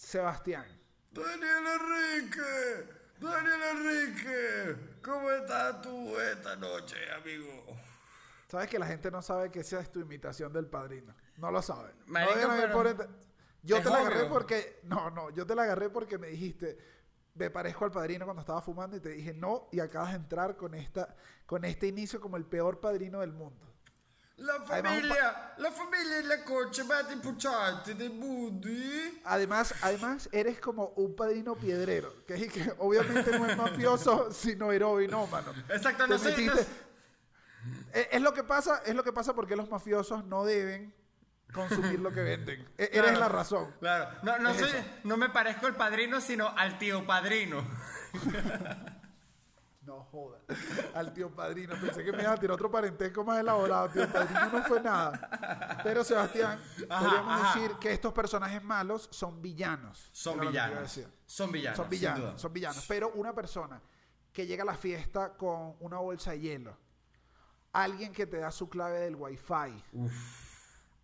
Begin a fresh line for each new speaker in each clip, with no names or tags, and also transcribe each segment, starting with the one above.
Sebastián.
Daniel Enrique, Daniel Enrique, ¿cómo estás tú esta noche, amigo?
Sabes que la gente no sabe que esa es tu imitación del padrino. No lo sabe. No
Marico, pero-
por Yo
Es
te la agarré porque. No, no, yo te la agarré porque me dijiste. Me parezco al padrino cuando estaba fumando y te dije no. Y acabas de entrar con esta, con este inicio como el peor padrino del mundo.
La famiglia, la famiglia e la coche matti pucciati dei budi.
Además, además, eres como un padrino piedrero. Que, obviamente no es mafioso, sino heroinómano.
Exacto, no
metiste- Es, es lo que pasa, es lo que pasa porque los mafiosos no deben consumir lo que venden. E- Eres
Claro,
la razón.
Claro, no, no, soy- no me parezco al padrino, sino al tío padrino.
No jodas. Al tío padrino. Pensé que me iba a tirar otro parentesco más elaborado. Tío padrino no fue nada. Pero Sebastián,
Ajá,
podríamos
ajá.
decir que estos personajes malos son villanos.
Son villanos. Son villanos.
Son villanos, son villanos. Pero una persona que llega a la fiesta con una bolsa de hielo, alguien que te da su clave del wifi,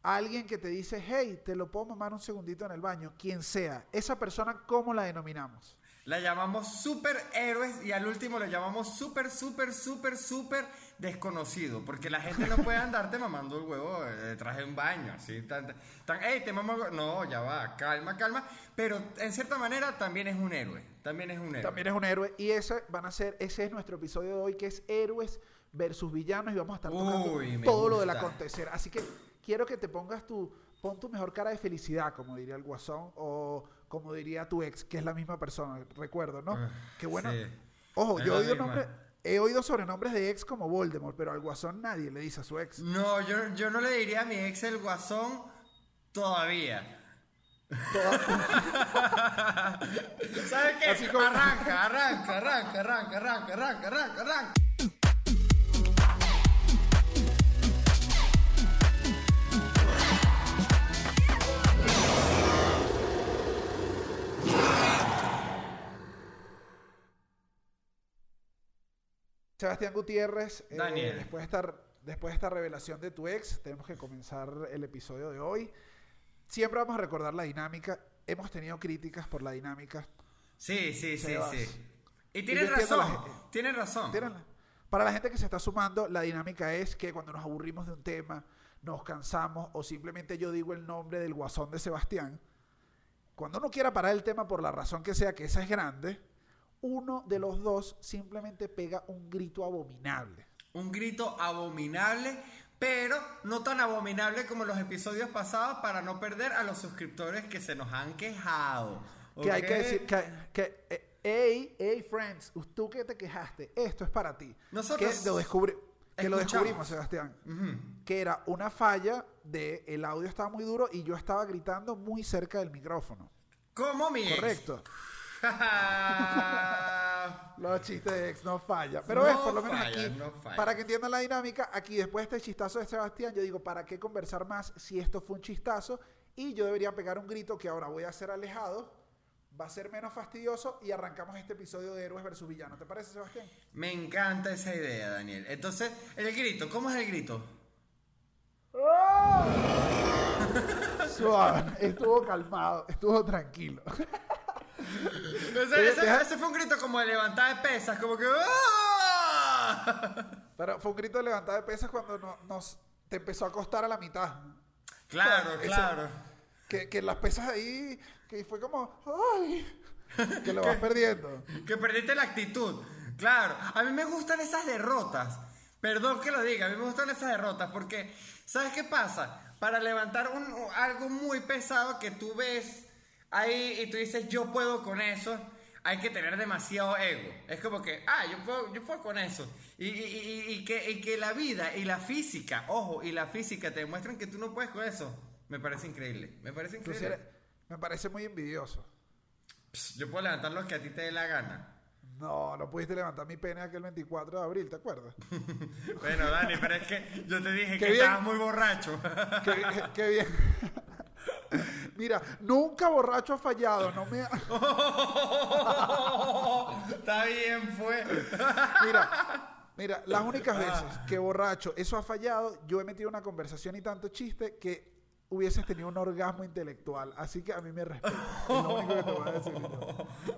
alguien que te dice, hey, te lo puedo mamar un segundito en el baño, quien sea, esa persona, ¿cómo la denominamos?
La llamamos superhéroes y al último lo llamamos super, super, super, super desconocido. Porque la gente no puede andarte mamando el huevo eh, detrás de un baño. Así, tan, tan, hey, te mamo el huevo". No, ya va, calma, calma. Pero en cierta manera también es un héroe. También es un héroe.
También es un héroe. Y ese van a ser, ese es nuestro episodio de hoy, que es héroes versus villanos. Y vamos a estar tocando
Uy,
todo lo del acontecer. Así que quiero que te pongas tu, pon tu mejor cara de felicidad, como diría el guasón, o como diría tu ex, que es la misma persona, recuerdo, ¿no?
Ah,
Qué bueno.
sí.
Ojo,
Es
yo he oído,
misma.
nombres, he oído sobrenombres de ex como Voldemort, pero al guasón nadie le dice a su ex.
No, yo, yo no le diría a mi ex el guasón todavía.
Toda-
¿Sabes qué?
Como-
Arranca, arranca, arranca, arranca, arranca, arranca, arranca, arranca.
Sebastián Gutiérrez, eh,
Daniel.
después, de esta, después de esta revelación de tu ex, tenemos que comenzar el episodio de hoy. Siempre vamos a recordar la dinámica. Hemos tenido críticas por la dinámica.
Sí, sí, sí,
Sebas.
sí. Y
Y
tienes razón,
la
tienes razón.
Tírenla. Para la gente que se está sumando, la dinámica es que cuando nos aburrimos de un tema, nos cansamos o simplemente yo digo el nombre del guasón de Sebastián, cuando uno quiera parar el tema por la razón que sea, que esa es grande, uno de los dos simplemente pega un grito abominable.
Un grito abominable, pero no tan abominable como los episodios pasados para no perder a los suscriptores que se nos han quejado.
Que hay que decir que, que eh, hey, hey, friends, tú que te quejaste, esto es para ti.
Nosotros
que lo, descubri- que lo descubrimos, Sebastián. Que era una falla de el audio estaba muy duro y yo estaba gritando muy cerca del micrófono.
Como mi.
Correcto. Los chistes de ex no falla. Pero
No
ves, por lo menos
fallan,
aquí,
no
para que entiendan la dinámica, aquí después de este chistazo de Sebastián, yo digo, ¿para qué conversar más si esto fue un chistazo? Y yo debería pegar un grito que ahora voy a hacer alejado, va a ser menos fastidioso y arrancamos este episodio de Héroes versus Villanos. ¿Te parece, Sebastián?
Me encanta esa idea, Daniel. Entonces, el grito, ¿cómo es el grito?
Suave, estuvo calmado, estuvo tranquilo.
Ese, fue un grito como de levantar de pesas, como que... ¡ah!
Pero fue un grito de levantada de pesas cuando no- nos te empezó a costar a la mitad.
Claro, claro.
Que, que las pesas ahí, que fue como, ¡ay! Que lo vas perdiendo.
Que perdiste la actitud. Claro, a mí me gustan esas derrotas. Perdón que lo diga, a mí me gustan esas derrotas porque, ¿sabes qué pasa? Para levantar un, algo muy pesado que tú ves ahí y tú dices, yo puedo con eso, hay que tener demasiado ego. Es como que, ah, yo puedo, yo puedo con eso. Y, y- y- y que, y que la vida y la física, ojo, y la física te demuestran que tú no puedes con eso. Me parece increíble, me parece increíble.
eres- me parece muy envidioso.
Pss, Yo puedo levantar lo que a ti te dé la gana.
No, no pudiste levantar mi pene aquel 24 de abril, ¿te acuerdas?
Bueno, Dani, pero es que yo te dije
Qué
que
bien.
estabas muy borracho.
qué, qué bien. Mira, nunca borracho ha fallado, no me... ha-
Está bien, fue.
Mira, mira, las únicas veces que borracho eso ha fallado, yo he metido una conversación y tanto chiste que hubieses tenido un orgasmo intelectual. Así que a mí me respeta. Es lo único que te voy a decir.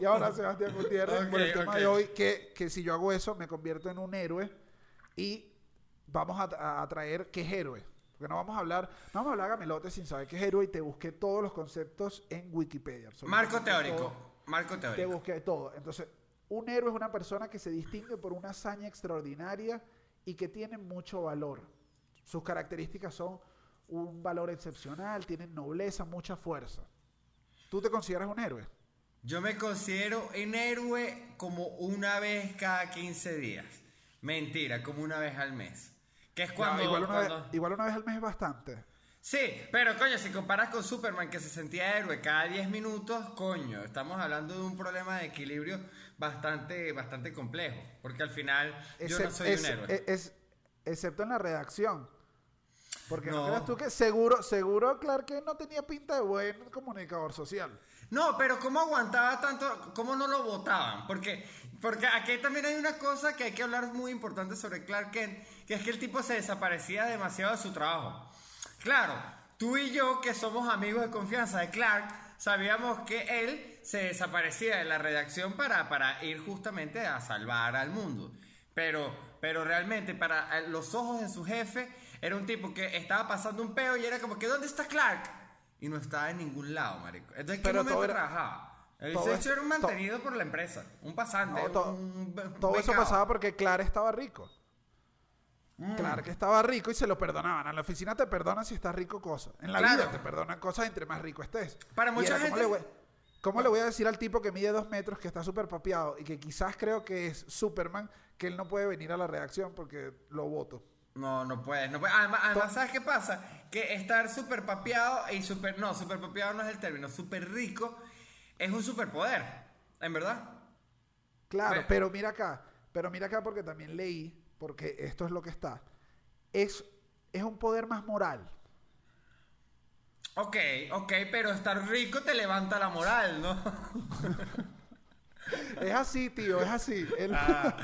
Y ahora, Sebastián Gutiérrez, por el tema de hoy, que, que si yo hago eso, me convierto en un héroe y vamos a, a traer qué es héroe. Porque no vamos a hablar, no vamos a hablar gamelote sin saber qué es héroe y te busqué todos los conceptos en Wikipedia.
Marco teórico.
todo.
Marco
Te
teórico.
busqué todo. Entonces, un héroe es una persona que se distingue por una hazaña extraordinaria y que tiene mucho valor. Sus características son un valor excepcional, tienen nobleza, mucha fuerza. ¿Tú te consideras un héroe?
Yo me considero un héroe como una vez cada 15 días. Mentira, como una vez al mes. Que es cuando...
No, igual, una
cuando-
vez, igual una vez al mes es bastante.
Sí, pero coño, si comparas con Superman que se sentía héroe cada 10 minutos, coño, estamos hablando de un problema de equilibrio bastante, bastante complejo. Porque al final yo no soy
es-
un héroe.
es- es- excepto en la redacción. Porque no,
No.
creas tú que seguro, seguro Clark Kent no tenía pinta de buen comunicador social.
No, pero ¿cómo aguantaba tanto? ¿Cómo no lo votaban? Porque, porque aquí también hay una cosa que hay que hablar muy importante sobre Clark Kent, que es que el tipo se desaparecía demasiado de su trabajo. Claro, tú y yo, que somos amigos de confianza de Clark, sabíamos que él se desaparecía de la redacción para, para ir justamente a salvar al mundo. Pero, pero realmente, para los ojos de su jefe, era un tipo que estaba pasando un peo y era como que, ¿dónde está Clark? Y no estaba en ningún lado, marico. Entonces, ¿qué momento
era-
trabajaba? El
todo
sexo era un mantenido por la empresa, un pasante,
No, to-
un,
todo eso pasaba porque Clark estaba rico.
Mm.
Clark estaba rico y se lo perdonaban. En la oficina te perdonan si estás rico cosas. En la
Claro.
vida te perdonan cosas entre más rico estés.
Para mucha
era, ¿cómo
gente-
le voy- ¿Cómo le voy a decir al tipo que mide dos metros, que está súper papeado y que quizás creo que es Superman, que él no puede venir a la redacción porque lo voto?
No, no puedes, no puedes. Además, además, ¿sabes qué pasa? Que estar súper papeado y súper... No, súper papeado no es el término. Súper rico es un superpoder, en verdad.
Claro, pero mira acá, pero mira acá porque también leí, porque esto es lo que está. Es, es un poder más moral.
Ok, ok, pero estar rico te levanta la moral, ¿no?
Es así, tío, es así. El-
Ah.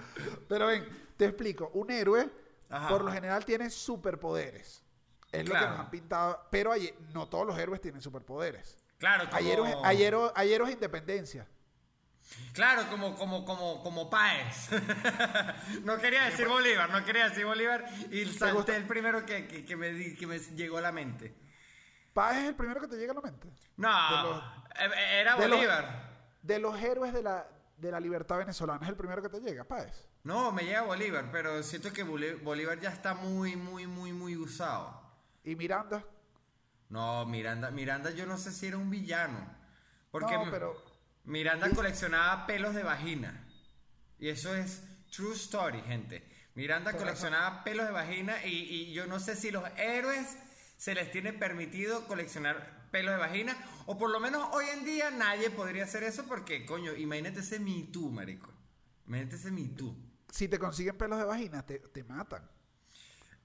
Pero ven, te explico. Un héroe,
Ajá.
por lo general, tiene superpoderes. Es lo que nos han pintado. Pero hay- no todos los héroes tienen superpoderes.
Claro, como...
Hay héroes, hay héroes- hay héroes de independencia.
Claro, como, como, como, como Páez. no quería decir Bolívar, no quería decir Bolívar y salté el primero que, que, que me, que me llegó a la mente.
Paz es el primero que te llega a la mente.
No,
los-
eh, era
de los-
Bolívar.
De los héroes de la, de la libertad venezolana es el primero que te llega, Páez.
No, me llega Bolívar, pero siento que Bolí- Bolívar ya está muy, muy, muy, muy usado.
Y Miranda.
No, Miranda, Miranda yo no sé si era un villano. Porque
No, pero-
Miranda coleccionaba pelos de vagina. Y eso es true story, gente. Miranda
Pero
coleccionaba pelos de vagina y, y yo no sé si los héroes se les tiene permitido coleccionar pelos de vagina. O por lo menos hoy en día nadie podría hacer eso porque, coño, imagínate ese Me Too, marico. Imagínate ese Me Too.
Si te consiguen pelos de vagina, te, te matan.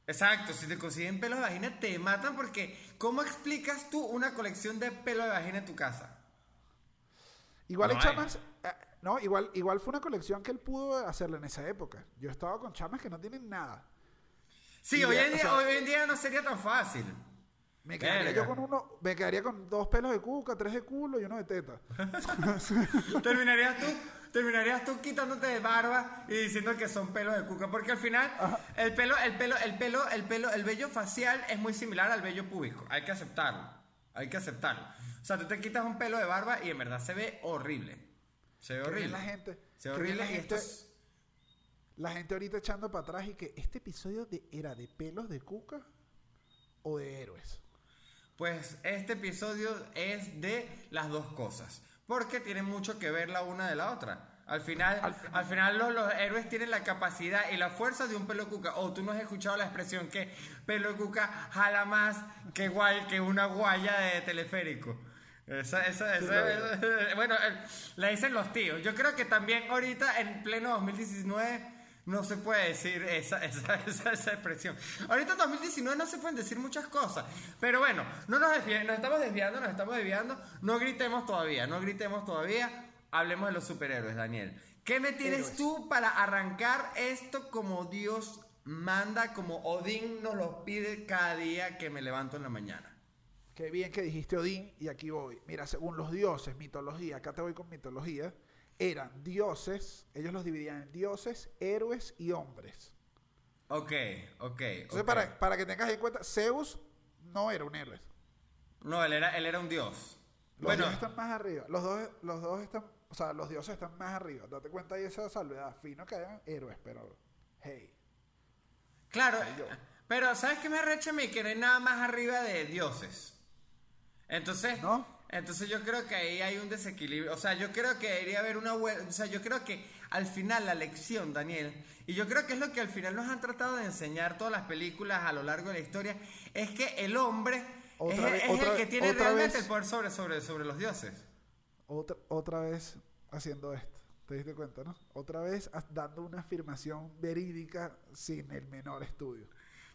Exacto, si te consiguen pelos de vagina te matan porque ¿cómo explicas tú una colección de pelos de vagina en tu casa?
Igual
No
hay chamas. eh, no, igual, igual fue una colección que él pudo hacerla en esa época. Yo estaba con chamas que no tienen nada.
Sí,
Y
hoy
ya,
en,
o
día,
sea-
hoy en día no sería tan fácil.
Me quedaría
Verga.
yo con uno, me quedaría con dos pelos de cuca, tres de culo y uno de teta.
terminarías tú, terminarías tú quitándote de barba y diciendo que son pelos de cuca, porque al final el pelo, el pelo, el pelo, el pelo, el vello facial es muy similar al vello púbico. Hay que aceptarlo. Hay que aceptarlo. O sea, tú te quitas un pelo de barba y en verdad se ve horrible. Se ve horrible.
la gente.
Se ve horrible
la
y
gente,
esto es-
la gente ahorita echando para atrás y que este episodio de, era de pelos de cuca o de héroes.
Pues este episodio es de las dos cosas, porque tienen mucho que ver la una de la otra. Al final,
Al
al
final.
final, los, los héroes tienen la capacidad y la fuerza de un pelo cuca. O tú no has escuchado la expresión que pelo cuca jala más que, guay, que una guaya de teleférico. Esa, esa, esa- bueno, eh, la dicen los tíos. Yo creo que también ahorita, en pleno 2019, no se puede decir esa, esa, esa, esa expresión. Ahorita en 2019 no se pueden decir muchas cosas. Pero bueno, no nos, desvi- nos estamos desviando, nos estamos desviando. No gritemos todavía, no gritemos todavía. Hablemos de los superhéroes, Daniel. ¿Qué me tienes
Héroes.
tú para arrancar esto como Dios manda, como Odín nos lo pide cada día que me levanto en la mañana?
qué bien que dijiste Odín y aquí voy. Mira, según los dioses, mitología, acá te voy con mitología, eran dioses, ellos los dividían en dioses, héroes y hombres.
Ok, ok.
Entonces, para, para que tengas en cuenta, Zeus no era un héroe.
No, él era, él era un dios.
Los
bueno,
dioses están más arriba. Los dos, los dos están, o sea, los dioses están más arriba. Date cuenta de esa salvedad. Fino que hayan héroes, pero hey.
claro, pero ¿sabes qué me arrecha a mí? Que no hay nada más arriba de dioses. Entonces,
¿No?
entonces yo creo que ahí hay un desequilibrio. O sea, yo creo que debería haber una. O sea, yo creo que al final la lección, Daniel, y yo creo que es lo que al final nos han tratado de enseñar todas las películas a lo largo de la historia, es que el hombre
Otra
es,
vez-
es
otra
el que tiene realmente
vez.
el poder sobre, sobre, sobre los dioses.
Otra, otra vez haciendo esto. ¿Te diste cuenta, no? Otra vez dando una afirmación verídica sin el menor estudio.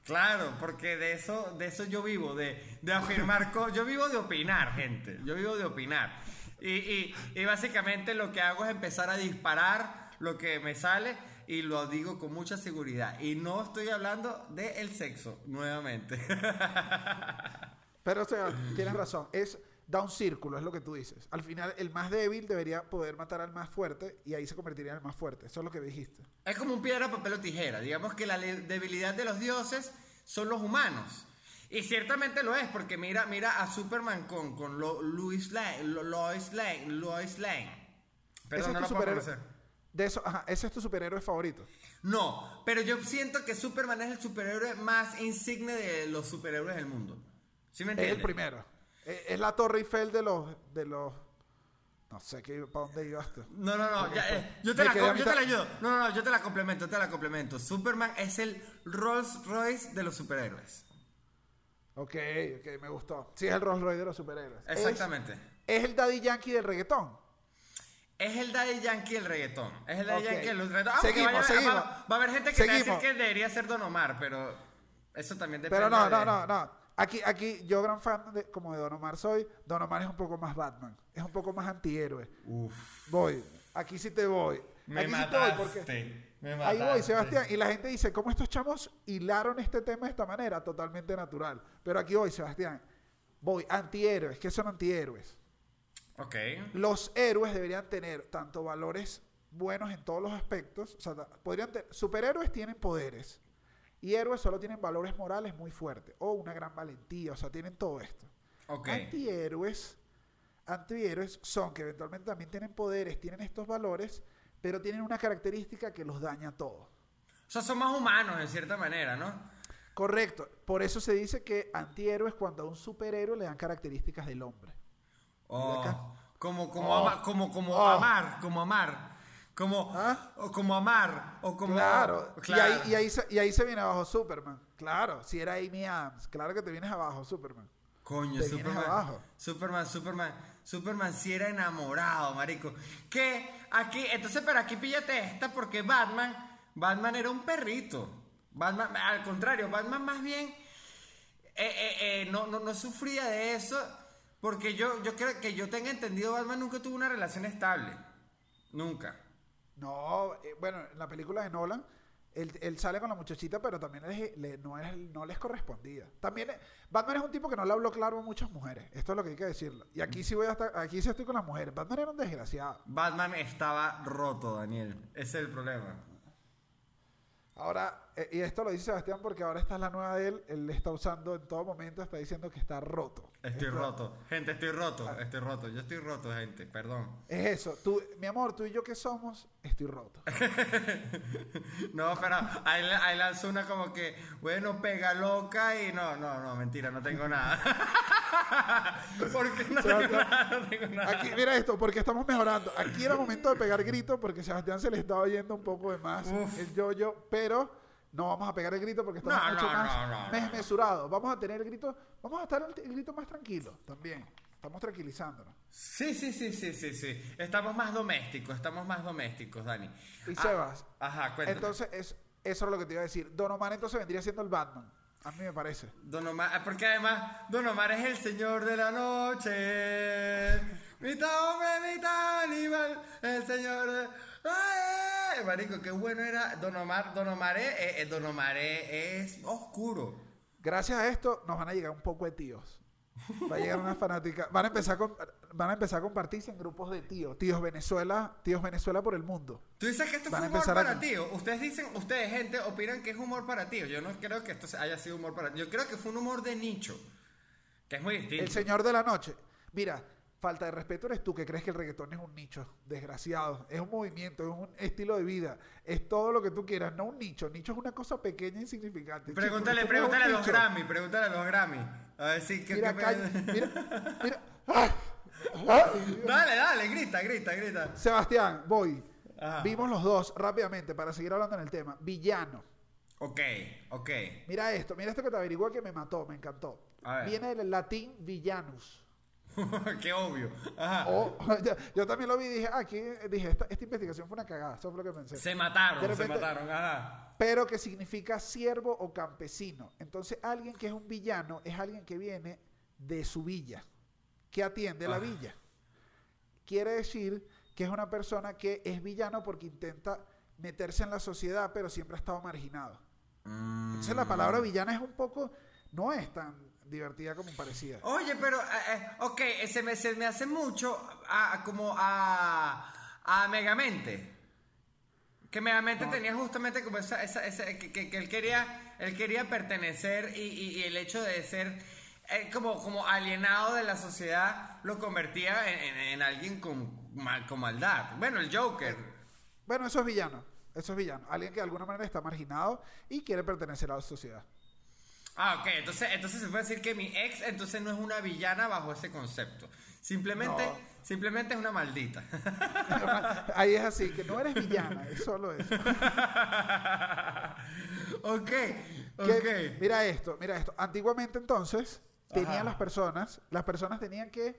Claro, porque de eso, de eso yo vivo, de, de afirmar cosas. Yo vivo de opinar, gente. Yo vivo de opinar. Y, y, y básicamente lo que hago es empezar a disparar lo que me sale y lo digo con mucha seguridad. Y no estoy hablando del sexo, nuevamente.
Pero, o sea, tienes razón. Es da un círculo, es lo que tú dices. Al final, el más débil debería poder matar al más fuerte y ahí se convertiría en el más fuerte. Eso es lo que dijiste.
es como un piedra, papel o tijera. Digamos que la debilidad de los dioses son los humanos. Y ciertamente lo es, porque mira, mira a Superman con, con Lo- Louis Lane, Lo- Lois Lane, Lois Lane. Perdón, no
es
lo puedo.
De eso, ajá, ese es tu superhéroe favorito.
No, pero yo siento que Superman es el superhéroe más insigne de los superhéroes del mundo. ¿Sí me
Es
entiendes?
el primero. Es, es la Torre Eiffel de los, de los. No sé qué, para dónde ibas tú.
No, no, no, ya, eh, yo, te la, yo te la ayudo. No, no, no, yo te la complemento, te la complemento. Superman es el Rolls Royce de los superhéroes.
Ok, ok, me gustó. Sí, es el Rolls Royce de los superhéroes. Es-
Exactamente.
Es, el Daddy Yankee del reggaetón.
Es el Daddy Yankee del reggaetón. Es el Daddy. Yankee del reggaetón.
Seguimos,
vaya-
seguimos.
Va, va a haber gente que te va a decir que debería ser Don Omar, pero eso también depende.
Pero no,
de-
no, no, no. Aquí, aquí, yo gran fan de, como de Don Omar soy. Don Omar es un poco más Batman. Es un poco más antihéroe.
Uf,
Voy. Aquí sí te voy.
me
aquí
mataste.
sí te voy porque.
me
Ahí
mataste.
voy, Sebastián. Y la gente dice, ¿cómo estos chamos hilaron este tema de esta manera? Totalmente natural. Pero aquí voy, Sebastián. Voy, antihéroes. ¿Qué son antihéroes?
Ok.
Los héroes deberían tener tanto valores buenos en todos los aspectos. O sea, podrían te- superhéroes tienen poderes. Y héroes solo tienen valores morales muy fuertes. O una gran valentía. O sea, tienen todo esto.
Ok.
Antihéroes, antihéroes son que eventualmente también tienen poderes, tienen estos valores, pero tienen una característica que los daña a todos.
O sea, son más humanos en cierta manera, ¿no?
Correcto. Por eso se dice que antihéroes cuando a un superhéroe le dan características del hombre.
Oh, como, como,
Oh.
ama- como, como
Oh.
amar, como amar. Como,
¿Ah?
o como amar, o como...
Claro.
Claro.
Y, ahí, y, ahí se, y ahí se viene abajo Superman. Claro. Si era Amy Adams. Claro que te vienes abajo Superman.
Coño,
te
Superman,
abajo.
Superman, Superman, Superman sí era enamorado, marico. Que aquí, entonces, pero aquí píllate esta porque Batman, Batman era un perrito. Batman, al contrario, Batman más bien eh, eh, eh, no, no, no sufría de eso porque yo, yo creo que yo tenga entendido, Batman nunca tuvo una relación estable. Nunca.
No, eh, bueno, en la película de Nolan, él, él sale con la muchachita, pero también les- le- no, es- no les correspondía. También, eh, Batman es un tipo que no le habló claro a muchas mujeres. Esto es lo que hay que decirlo. Y aquí sí voy a estar, aquí sí estoy con las mujeres. Batman era un desgraciado.
Batman estaba roto, Daniel. Ese es el problema.
Ahora, y esto lo dice Sebastián porque ahora esta es la nueva de él. Él está usando en todo momento, está diciendo que está roto.
Estoy
Esto-
roto. Gente, estoy roto. Estoy roto. Yo estoy roto, gente. Perdón.
Es eso. Tú, mi amor, tú y yo que somos, estoy roto.
No, pero ahí, ahí lanzó una como que, bueno, pega loca y no, no, no, mentira, no tengo nada. Porque no tengo
Sebastián,
nada, no tengo nada.
Aquí, mira esto, porque estamos mejorando. Aquí era momento de pegar grito porque Sebastián se le estaba yendo un poco de más
Uf.
el yo-yo, pero no vamos a pegar el grito porque estamos
No,
mucho
no,
más
no,
desmesurados. Vamos a tener el grito, vamos a estar el, grito más tranquilo también. Estamos tranquilizándonos.
Sí, sí, sí, sí, sí, sí. Estamos más domésticos, estamos más domésticos, Dani.
Y
Ah,
Sebas,
Ajá, cuéntame.
entonces es, eso es lo que te iba a decir. Don Omar entonces vendría siendo el Batman. A mí me parece.
Don Omar, ah, porque además Don Omar es el señor de la noche. Mitad hombre, mitad animal, el señor de... ¡Ay! Marico, qué bueno era Don Omar. Don Omar es, eh, Don Omar es, es oscuro.
Gracias a esto nos van a llegar un poco de tíos. Va a llegar una fanática. Van a empezar con, van a empezar a compartirse en grupos de tíos. Tíos Venezuela, tíos Venezuela por el mundo.
Tú dices que esto
Van a
humor
empezar a-
para tíos. Ustedes dicen, ustedes, gente, opinan que es humor para tíos. Yo no creo que esto haya sido humor para Yo creo que fue un humor de nicho. Que es muy distinto.
El señor de la noche. Mira, falta de respeto eres tú que crees que el reggaetón es un nicho. Desgraciado. Es un movimiento, es un estilo de vida. Es todo lo que tú quieras, no un nicho. Nicho es una cosa pequeña e insignificante.
Pregúntale, pregúntale a los. Grammy, pregúntale a los Grammy. A ver si
Mira, mira, mira. ¡Ay! ¡Ay!
Dale, dale, grita, grita, grita.
Sebastián, voy.
Ajá.
Vimos los dos rápidamente para seguir hablando en el tema. Villano.
Ok, ok.
Mira esto, mira esto que te averiguó que me mató, me encantó. Viene del latín villanus.
qué obvio. Ajá.
Yo, yo también lo vi y dije, ah, aquí, dije, esta, esta investigación fue una cagada, eso fue lo que pensé.
Se mataron, se mataron. Ajá.
Pero que significa siervo o campesino. Entonces, alguien que es un villano es alguien que viene de su villa, que atiende la
Ah.
villa. Quiere decir que es una persona que es villano porque intenta meterse en la sociedad, pero siempre ha estado marginado. Entonces, la palabra villana es un poco, no es tan divertida como parecía.
Oye, pero, eh, eh, ok, eh, se me, se me hace mucho a, a- como a, a Megamente. Que Megamente
No.
tenía justamente como esa, esa, esa- que, que- que él quería, él quería pertenecer y, y- y el hecho de ser eh, como, como alienado de la sociedad lo convertía en, en- en alguien con, mal, con maldad. Bueno, el Joker.
Bueno, eso es villano. Eso es villano. Alguien que de alguna manera está marginado y quiere pertenecer a la sociedad.
Ah, ok, entonces, entonces se puede decir que mi ex entonces no es una villana bajo ese concepto. Simplemente,
No.
simplemente es una maldita.
Ahí es así, que no eres villana, es solo eso.
ok,
Que-
ok.
Mira esto, mira esto. Antiguamente entonces tenían
Ajá.
las personas, las personas tenían que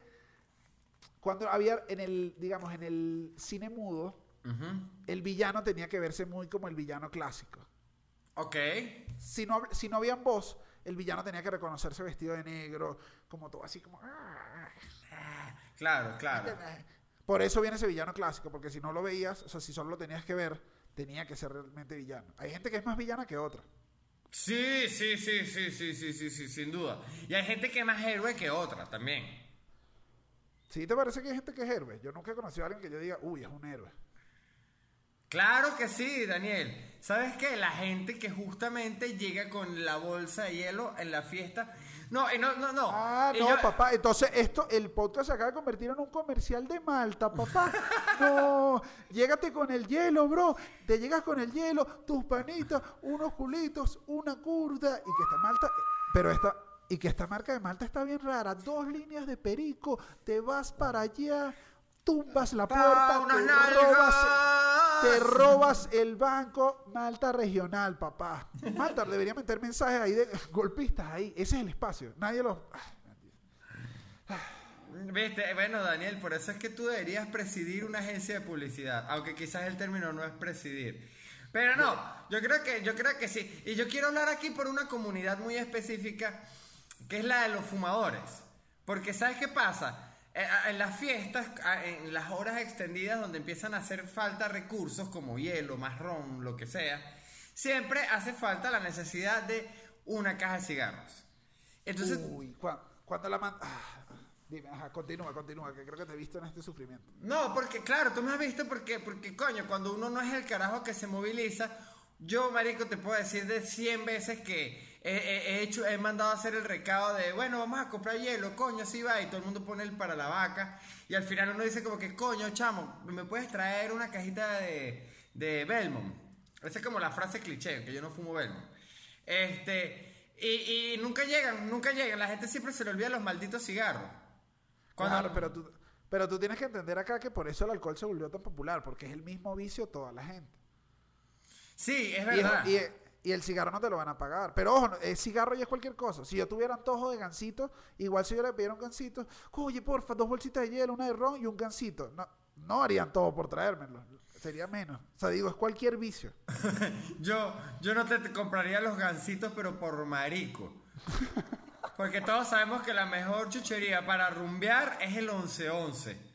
cuando había en el, digamos, en el cine mudo, el villano tenía que verse muy como el villano clásico.
Ok.
Si no, si no habían voz, el villano tenía que reconocerse vestido de negro, como todo así como.
Claro, claro.
Por eso viene ese villano clásico, porque si no lo veías, o sea, si solo lo tenías que ver, tenía que ser realmente villano. Hay gente que es más villana que otra.
Sí, sí, sí, sí, sí, sí, sí, sí, sin duda. Y hay gente que es más héroe que otra también.
¿Sí te parece que hay gente que es héroe? Yo nunca he conocido a alguien que yo diga, uy, es un héroe.
Claro que sí, Daniel. ¿Sabes qué? La gente que justamente llega con la bolsa de hielo en la fiesta. No, y no, no, no.
Ah,
Y
no, papá. Entonces, esto, el podcast se acaba de convertir en un comercial de Malta, papá. No, llégate con el hielo, bro. Te llegas con el hielo, tus panitas, unos culitos, una curda. Y que esta Malta, pero esta, y que esta marca de Malta está bien rara. Dos líneas de perico, te vas para allá, tumbas la puerta,
unas
te
nalgas.
robas, te robas el banco Malta regional, papá. Malta debería meter mensajes ahí de golpistas ahí. Ese es el espacio. Nadie los.
Viste, bueno, Daniel, por eso es que tú deberías presidir una agencia de publicidad, aunque quizás el término no es presidir. Pero no, yo creo que, yo creo que sí. Y yo quiero hablar aquí por una comunidad muy específica, que es la de los fumadores. Porque ¿sabes qué pasa? Eh, a- En las fiestas, a- en las horas extendidas donde empiezan a hacer falta recursos como hielo, más ron, lo que sea, siempre hace falta la necesidad de una caja de cigarros. Entonces,
Uy, cua- cuando la man... Ah, dime, ajá, continúa, continúa, que creo que te he visto en este sufrimiento.
No, porque claro, tú me has visto porque, porque coño, cuando uno no es el carajo que se moviliza, yo, marico, te puedo decir de 100 veces que he, he- he hecho, he mandado a hacer el recado de, bueno, vamos a comprar hielo, coño, sí va, y todo el mundo pone el para la vaca, y al final uno dice como que, coño, chamo, ¿me puedes traer una cajita de, de Belmont? Esa es como la frase cliché, que yo no fumo Belmont. Este, y, y nunca llegan, nunca llegan, la gente siempre se le olvida los malditos cigarros. Cuando-
Claro, pero tú, pero tú tienes que entender acá que por eso el alcohol se volvió tan popular, porque es el mismo vicio toda la gente.
Sí, es
Y,
verdad.
y- y el cigarro no te lo van a pagar. Pero ojo, es cigarro y es cualquier cosa. Si yo tuviera antojo de gansito, igual si yo le pidiera un gansito, oye, porfa, dos bolsitas de hielo, una de ron y un gansito. No, no harían todo por traérmelo. Sería menos. O sea, digo, es cualquier vicio.
Yo, yo no te, te compraría los gansitos, pero por marico. Porque todos sabemos que la mejor chuchería para rumbear es el 11-11.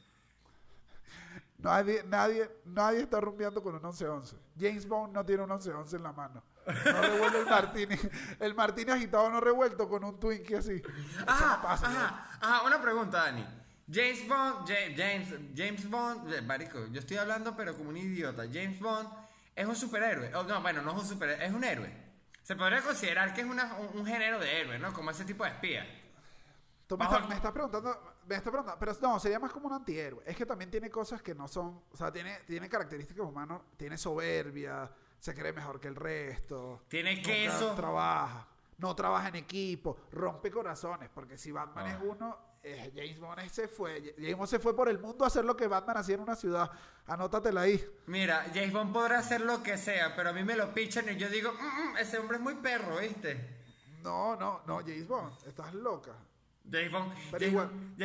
Nadie, nadie, nadie está rumbeando con un 11-11. James Bond no tiene un 11-11 en la mano. No revuelve el martini. El martini agitado no revuelto con un Twinkie así.
Ajá,
no pasa.
ajá, ajá, una pregunta, Dani. James Bond, Ja- James, James Bond, eh, marico, yo estoy hablando pero como un idiota. James Bond es un superhéroe. Oh, no, bueno, no es un superhéroe, es un héroe. Se podría considerar que es una- un, un género de héroe, ¿no? Como ese tipo de espía.
Tú me,
el-
me estás preguntando, me estás preguntando, pero no, sería más como un antihéroe. Es que también tiene cosas que no son, o sea, tiene, tiene características humanas, tiene soberbia, se cree mejor que el resto.
Tiene queso.
trabaja, no trabaja en equipo, rompe corazones, porque si Batman
Ah.
es uno, eh, James Bond se fue, James Bond se fue por el mundo a hacer lo que Batman hacía en una ciudad. Anótatela ahí.
Mira, James Bond podrá hacer lo que sea, pero a mí me lo pichan y yo digo, "Mm, mm, ese hombre es muy perro, ¿viste?
No, no, no, James Bond, estás loca.
James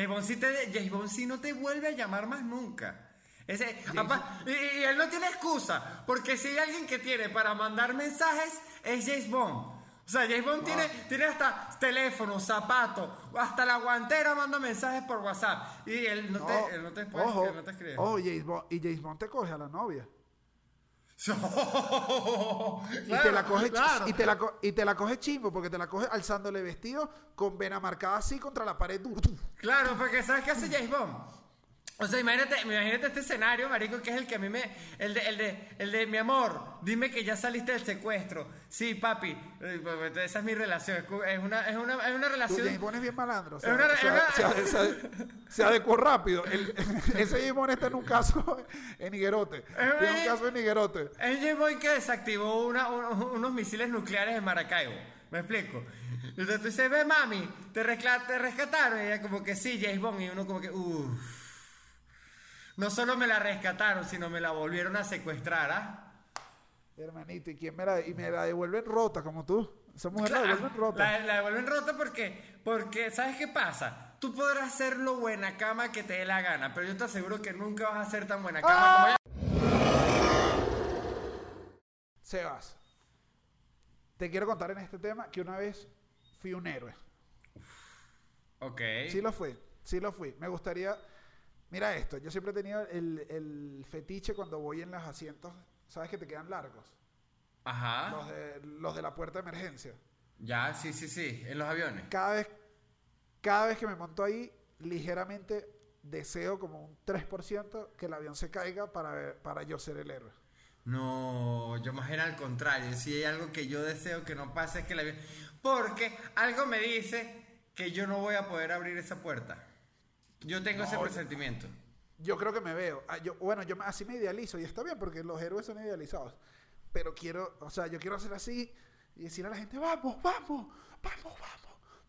Bond sí sí no te vuelve a llamar más nunca. Ese, apa, y, y él no tiene excusa, porque si hay alguien que tiene para mandar mensajes, es James Bond. O sea, James Bond tiene, tiene hasta teléfono, zapato, hasta la guantera manda mensajes por WhatsApp. Y él no, te, él no te puede,
ojo,
él no te escribe.
ojo, James Bond, y James Bond te coge a la novia. y te la coge
claro.
y te la, y te la coge chimbo porque te la coge alzándole vestido con vena marcada así contra la pared duro.
Claro, porque ¿sabes qué hace James Bond? O sea, imagínate, imagínate este escenario, marico, que es el que a mí me... El de, el de, el de mi amor, dime que ya saliste del secuestro. Sí, papi, eh, pues, esa es mi relación. Es una, es una, es una
Tú,
relación...
James es bien malandro.
Es
se,
es
adecuó rápido. El- ese James está en un caso en Higuerote. Tiene un caso en Higuerote.
Es James que desactivó una- unos misiles nucleares en Maracaibo. ¿Me explico? Entonces tú dices, ve mami, te, te rescataron. Y ella como que sí, James Bond. Y uno como que, uff. No solo me la rescataron, sino me la volvieron a secuestrar, ¿ah?
Hermanito, ¿y quién me la, y me la devuelven rota como tú? Esa mujer la
Claro,
devuelven rota.
La, la devuelven rota porque, porque, ¿sabes qué pasa? Tú podrás ser lo buena cama que te dé la gana, pero yo te aseguro que nunca vas a ser tan buena cama
¡Ah!
como ella.
Sebas, te quiero contar en este tema que una vez fui un héroe.
Ok.
Sí lo fui, sí lo fui. Me gustaría... Mira esto, yo siempre he tenido el, el fetiche cuando voy en los asientos, ¿sabes que te quedan largos?
Ajá.
Los de, los de la puerta de emergencia.
Ya, sí, sí, sí. En los aviones.
Cada vez, cada vez que me monto ahí, ligeramente deseo como un 3% que el avión se caiga para, ver- para yo ser el héroe.
No, yo más era al contrario. Si hay algo que yo deseo que no pase es que la avión. Porque algo me dice que yo no voy a poder abrir esa puerta. Yo tengo ese
No,
presentimiento.
Yo creo que me veo. Ah, yo, bueno, yo así me idealizo y está bien porque los héroes son idealizados. Pero quiero, o sea, yo quiero hacer así y decir a la gente, vamos, vamos, vamos, vamos,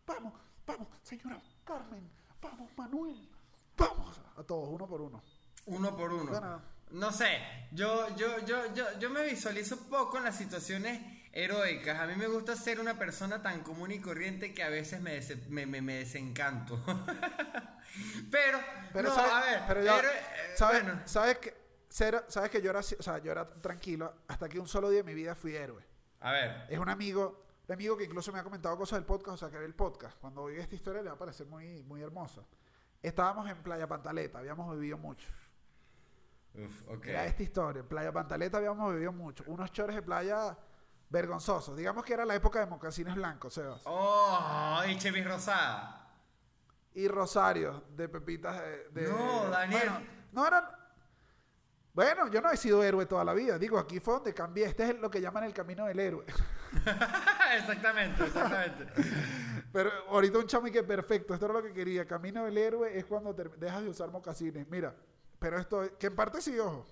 vamos, vamos, señora Carmen, vamos, Manuel, vamos. A todos, uno por uno.
Uno por uno.
Bueno.
No sé, yo, yo, yo, yo, yo me visualizo poco en las situaciones heroicas. A mí me gusta ser una persona tan común y corriente que a veces me, me, me- me desencanto. pero,
Pero,
a ver,
pero ya,
héroe- eh,
¿sabes,
bueno,
¿sabes que, ser- sabes que yo era, o sea, yo era tranquilo hasta que un solo día de mi vida fui héroe.
a ver,
Es un amigo, un amigo que incluso me ha comentado cosas del podcast, o sea, que ve el podcast. Cuando oiga esta historia le va a parecer muy, muy hermosa. Estábamos en Playa Pantaleta, habíamos bebido mucho.
uf, ok.
Era esta historia. En Playa Pantaleta habíamos bebido mucho. Unos chores de playa vergonzosos. Digamos que era la época de mocasines blancos, Sebas.
Oh, y Chevis Rosada.
Y Rosario de pepitas de... de-
No, Daniel.
Bueno, no eran... Bueno, yo no he sido héroe toda la vida. Digo, aquí fue donde cambié. Este es lo que llaman el camino del héroe.
exactamente, exactamente.
Pero ahorita un chamo que perfecto, esto era lo que quería. Camino del héroe es cuando dejas de usar mocasines. Mira, pero esto, que en parte sí, ojo.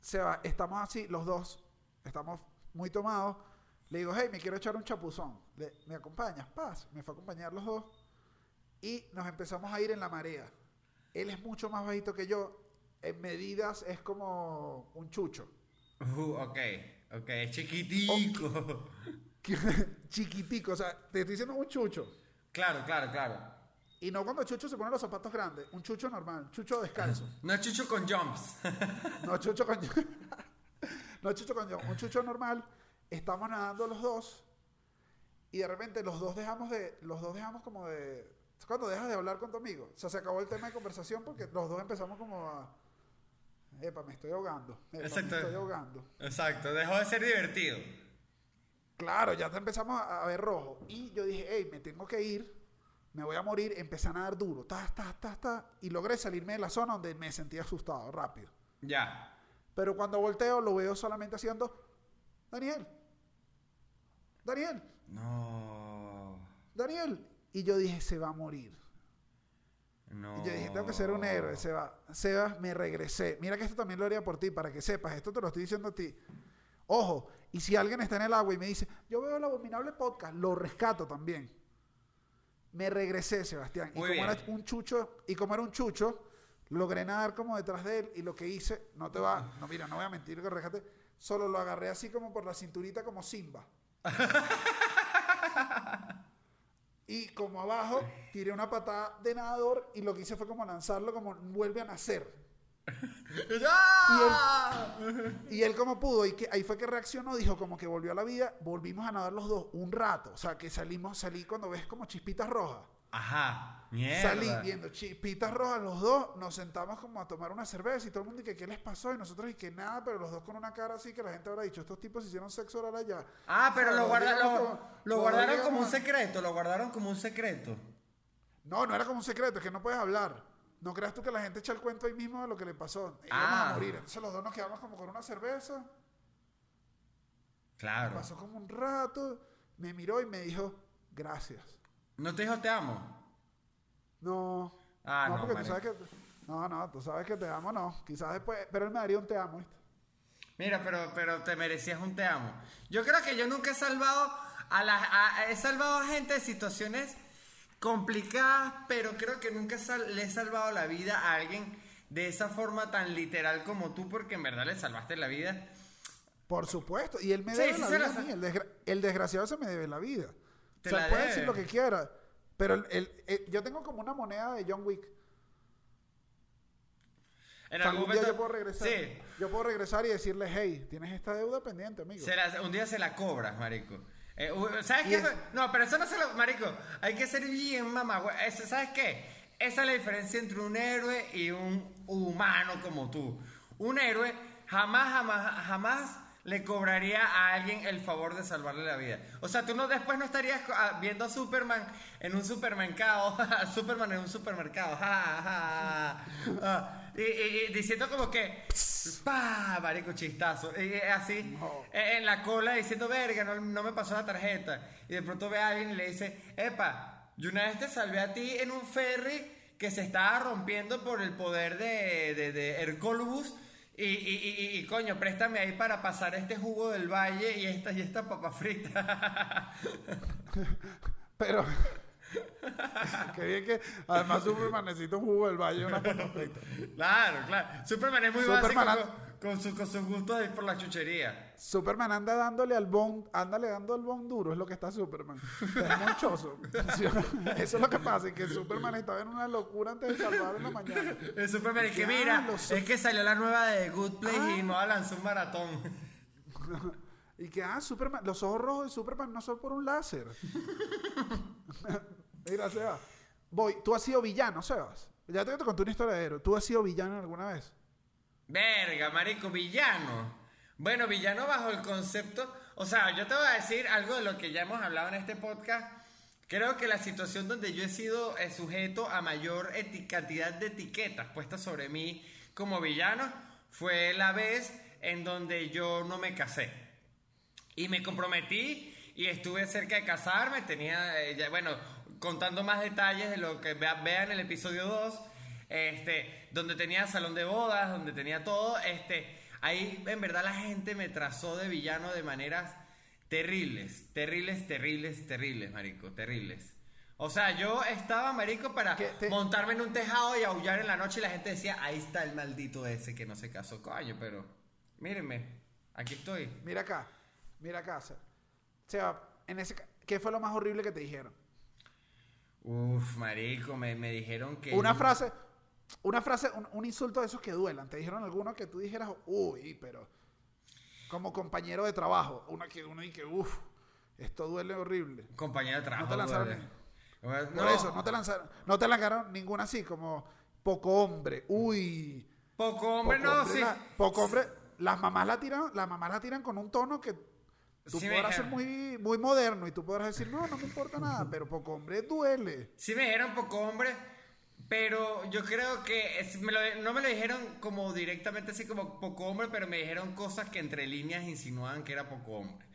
Se va, estamos así, los dos, estamos muy tomados. Le digo, hey, me quiero echar un chapuzón. Le- ¿Me acompañas? Paz. Me fue a acompañar los dos. Y nos empezamos a ir en la marea. Él es mucho más bajito que yo. En medidas es como un chucho.
Uh, ok, ok, chiquitico.
Chiquitico, o sea, te estoy diciendo un chucho.
Claro, claro, claro.
Y no cuando Chucho se pone los zapatos grandes, un chucho normal, chucho descalzo.
No chucho con jumps.
No chucho con No chucho con un chucho normal. Estamos nadando los dos y de repente los dos dejamos de los dos dejamos como de cuando dejas de hablar con tu amigo. O sea, se acabó el tema de conversación porque los dos empezamos como a Epa, me estoy ahogando. Epa,
Exacto.
me estoy ahogando.
Exacto, dejó de ser divertido.
Claro, ya te empezamos a, a ver rojo. Y yo dije, hey, me tengo que ir, me voy a morir. Empecé a nadar duro, ta, ta, ta, ta. Y logré salirme de la zona donde me sentía asustado, rápido.
Ya.
Pero cuando volteo, lo veo solamente haciendo, Daniel, Daniel,
No.
Daniel. Y yo dije, se va a morir.
No.
Y yo dije, tengo que ser un héroe, Seba. Seba, me regresé. Mira que esto también lo haría por ti, para que sepas. Esto te lo estoy diciendo a ti. Ojo, y si alguien está en el agua y me dice, yo veo el abominable podcast, lo rescato también. Me regresé, Sebastián. Y como
bien.
era un chucho, y como era un chucho, logré nadar como detrás de él. Y lo que hice, no te va, no mira, no voy a mentir, que rescate, solo lo agarré así como por la cinturita como Simba. Y como abajo, tiré una patada de nadador y lo que hice fue como lanzarlo como vuelve a nacer.
¡Ya!
Y él como pudo, y que ahí fue que reaccionó, dijo como que volvió a la vida, volvimos a nadar los dos un rato. O sea, que salimos, salí cuando ves como chispitas rojas.
Ajá. Mierda.
Salí viendo chispitas rojas los dos, nos sentamos como a tomar una cerveza y todo el mundo que qué les pasó y nosotros y que nada, pero los dos con una cara así que la gente habrá dicho, estos tipos hicieron sexo oral allá.
Ah, pero
O sea,
lo, guarda- lo-
como-
lo
los
guardaron
digamos-
como un secreto, lo guardaron como un secreto.
No, no era como un secreto, es que no puedes hablar. No creas tú que la gente echa el cuento ahí mismo de lo que le pasó. Íbamos
Ah.
a morir. Entonces los dos nos quedamos como con una cerveza.
Claro.
Pasó como un rato. Me miró y me dijo, gracias.
¿No te dijo te amo?
No.
Ah, no,
porque tú sabes que. No, no, tú sabes que te amo, no. Quizás después. Pero él me daría un te amo, ¿viste?
Mira, pero, pero te merecías un te amo. Yo creo que yo nunca he salvado a la, a- he salvado a gente de situaciones complicadas, pero creo que nunca sal- le he salvado la vida a alguien de esa forma tan literal como tú, porque en verdad le salvaste la vida.
Por supuesto. Y él me debe
sí
la vida a mí. El, desgra- el desgraciado se me debe la vida.
Te
o sea, puede decir lo que quiera. Pero el- el- el- yo tengo como una moneda de John Wick.
En
O sea,
algún
día
momento-
yo puedo regresar.
Sí,
Yo puedo regresar y decirle, hey, tienes esta deuda pendiente, amigo.
Se la- un día se la cobras, marico. Eh, ¿Sabes qué?
es-
No, pero eso no se lo... Marico, hay que ser bien mamá. ¿Sabes qué? Esa es la diferencia entre un héroe y un humano como tú. Un héroe jamás, jamás, jamás le cobraría a alguien el favor de salvarle la vida. O sea, tú no después no estarías ah, viendo a Superman en un supermercado. Superman en un supermercado. y, y- y diciendo como que... ¡Pah! Marico, chistazo. Y, así,
No.
eh, en la cola diciendo, verga, no, no me pasó la tarjeta. Y de pronto ve a alguien y le dice, epa, yo una vez te salvé a ti en un ferry que se estaba rompiendo por el poder de, de, de. Y, y, y, y, coño, préstame ahí para pasar este jugo del valle y esta, y esta papa frita.
Pero. Qué bien que. Además, Superman necesita un jugo del valle y una papa frita.
claro, claro. Superman es muy
Superman
básico con, con, su- con sus gustos ahí por la chuchería.
Superman anda dándole al bon, ándale dando al bon duro, es lo que está Superman. Es monchoso. Eso es lo que pasa, y que Superman estaba en una locura antes de salvar en la mañana.
El Superman es que mira, es que salió la nueva de Good Place
Ah.
y no lanzó un maratón.
Y que, ah, Superman, los ojos rojos de Superman no son por un láser. Mira, Sebas. Voy, tú has sido villano, Sebas. Ya te, te conté una historia de héroe. ¿Tú has sido villano alguna vez?
Verga, marico, villano. Bueno, villano bajo el concepto. O sea, yo te voy a decir algo de lo que ya hemos hablado en este podcast. Creo que la situación donde yo he sido eh, sujeto a mayor cantidad de etiquetas puestas sobre mí como villano fue la vez en donde yo no me casé. Y me comprometí y estuve cerca de casarme. Tenía, eh, ya- bueno, contando más detalles de lo que vea- vean el episodio 2, este, donde tenía salón de bodas, donde tenía todo. Este, ahí en verdad la gente me trazó de villano de maneras terribles, terribles, terribles, terribles, marico, terribles. O sea, yo estaba, marico, para
¿Qué te-
montarme en un tejado y aullar en la noche y la gente decía, ahí está el maldito ese que no se casó, coño, pero mírenme, aquí estoy.
Mira acá, mira acá. Seba. En ese, ¿qué fue lo más horrible que te dijeron?
Uf, marico, me, me dijeron que...
Una frase, una frase, un, un insulto de esos que duelan. ¿Te dijeron alguno que tú dijeras, uy, pero como compañero de trabajo? Una que uno y que, uff, esto duele horrible.
Compañero de trabajo.
No te lanzaron
duele.
Por
No,
eso, no te lanzaron, no te lanzaron ninguna así, como poco hombre, uy,
Poco hombre, no,
hombre
sí.
la- poco hombre, las mamás la tiran, las mamás la tiran con un tono que tú
Sí
podrás ser muy, muy moderno y tú podrás decir, no, no me importa nada, pero poco hombre duele.
Sí me dijeron poco hombre, pero yo creo que es- me lo- no me lo dijeron como directamente así como poco hombre, pero me dijeron cosas que entre líneas insinuaban que era poco hombre.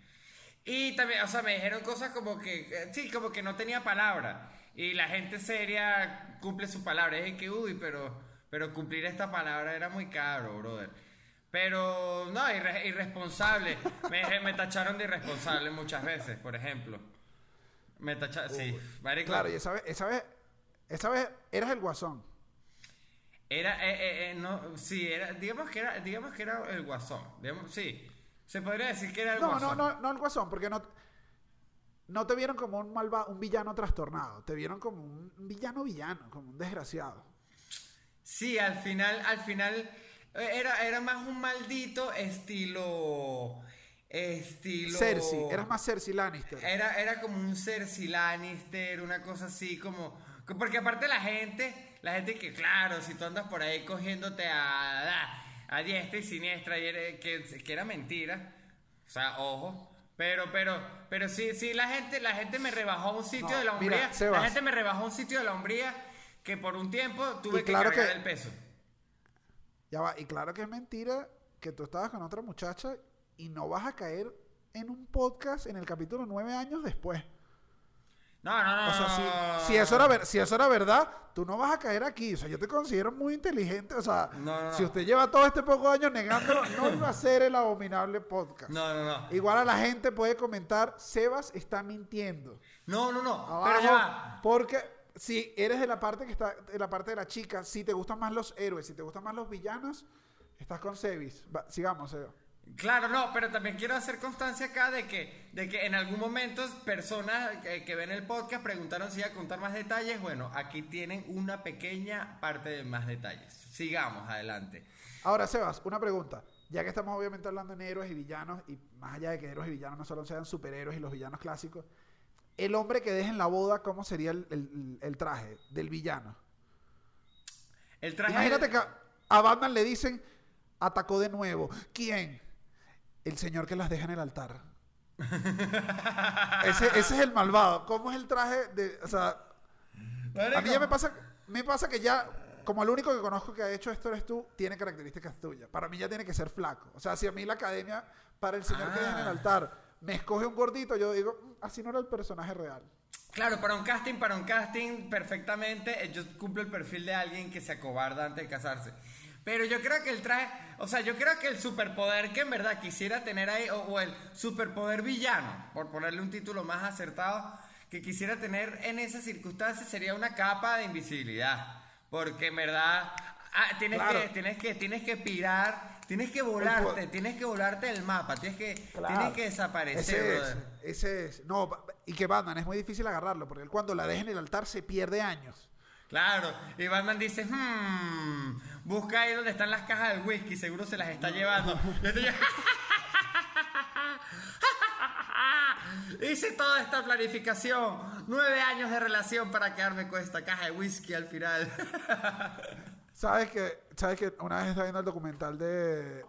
Y también, o sea, me dijeron cosas como que, eh, sí, como que no tenía palabra. Y la gente seria cumple su palabra. Es que, uy, pero, pero cumplir esta palabra era muy caro, brother. Pero, no, irre- irresponsable. Me, me tacharon de irresponsable muchas veces, por ejemplo. Me tacharon, sí. marico.
Claro, y esa vez, esa vez, esa vez eras el guasón.
Era, eh, eh, eh, no, sí, era, digamos que era, digamos que era el guasón. digamos- sí, se podría decir que era el
No, no,
guasón.
no, no el guasón, porque no, no te vieron como un malva, un villano trastornado, te vieron como un villano villano, como un desgraciado.
Sí, al final, al final eh, era, era más un maldito estilo, estilo.
Cersei, eras más Cersei Lannister.
Era, era como un Cersei Lannister, una cosa así como... Porque aparte la gente, la gente que claro, si tú andas por ahí cogiéndote a, a diestra y siniestra, que, que era mentira, o sea, ojo. Pero, pero, pero sí, sí, la gente, la gente me rebajó a un sitio
No,
de la
mira,
hombría. la gente me rebajó un sitio de la hombría que por un tiempo tuve
Y
que cargar
que-
el peso.
Ya va, y claro que es mentira que tú estabas con otra muchacha y no vas a caer en un podcast en el capítulo nueve años después.
No, no, no.
O sea, si, eso era ver- si eso era verdad, tú no vas a caer aquí. O sea, yo te considero muy inteligente. O sea,
No, no, no.
si usted lleva todo este poco de años negándolo, no iba a ser el abominable podcast.
No, no, no.
Igual a la gente puede comentar, Sebas está mintiendo.
No, no, no.
Abajo,
Pero ya
porque si eres de la parte que está, de la parte de la chica, si te gustan más los héroes, si te gustan más los villanos, estás con Sebis. Va, sigamos, Seba.
Claro, no, pero también quiero hacer constancia acá de que, de que en algún momento personas que, que ven el podcast preguntaron si iba a contar más detalles. Bueno, aquí tienen una pequeña parte de más detalles. Sigamos adelante.
Ahora, Sebas, una pregunta. Ya que estamos obviamente hablando en héroes y villanos, y más allá de que héroes y villanos no solo sean superhéroes y los villanos clásicos, el hombre que deje en la boda, ¿cómo sería el, el- el traje del villano?
El traje.
Imagínate que a Batman le dicen, atacó de nuevo. ¿Quién? El señor que las deja en el altar. ese, ese es el malvado. ¿Cómo es el traje de.? O sea, a mí ya me pasa, me pasa que ya, como el único que conozco que ha hecho esto eres tú, tiene características tuyas. Para mí ya tiene que ser flaco. O sea, si a mí la academia, para el señor que deja en el
Ah.
altar, me escoge un gordito, yo digo, "Mm, así no era el personaje real.
Claro, para un casting, para un casting, perfectamente, eh, yo cumplo el perfil de alguien que se acobarda antes de casarse. Pero yo creo que el traje, o sea, yo creo que el superpoder que en verdad quisiera tener ahí, o, o el superpoder villano, por ponerle un título más acertado, que quisiera tener en esas circunstancias sería una capa de invisibilidad. Porque en verdad, ah, tienes,
Claro.
que, tienes, que, tienes que pirar, tienes que volarte, tienes que volarte del mapa, tienes que,
Claro.
tienes que desaparecer,
Ese es, ese es. No, y que Batman es muy difícil agarrarlo, porque él cuando la deja en el altar se pierde años.
Claro, y Batman dice, hmm, busca ahí donde están las cajas del whisky, seguro se las está llevando. Y este ya- Hice toda esta planificación, nueve años de relación para quedarme con esta caja de whisky al final.
¿Sabes que, ¿Sabes que una vez estaba viendo el documental de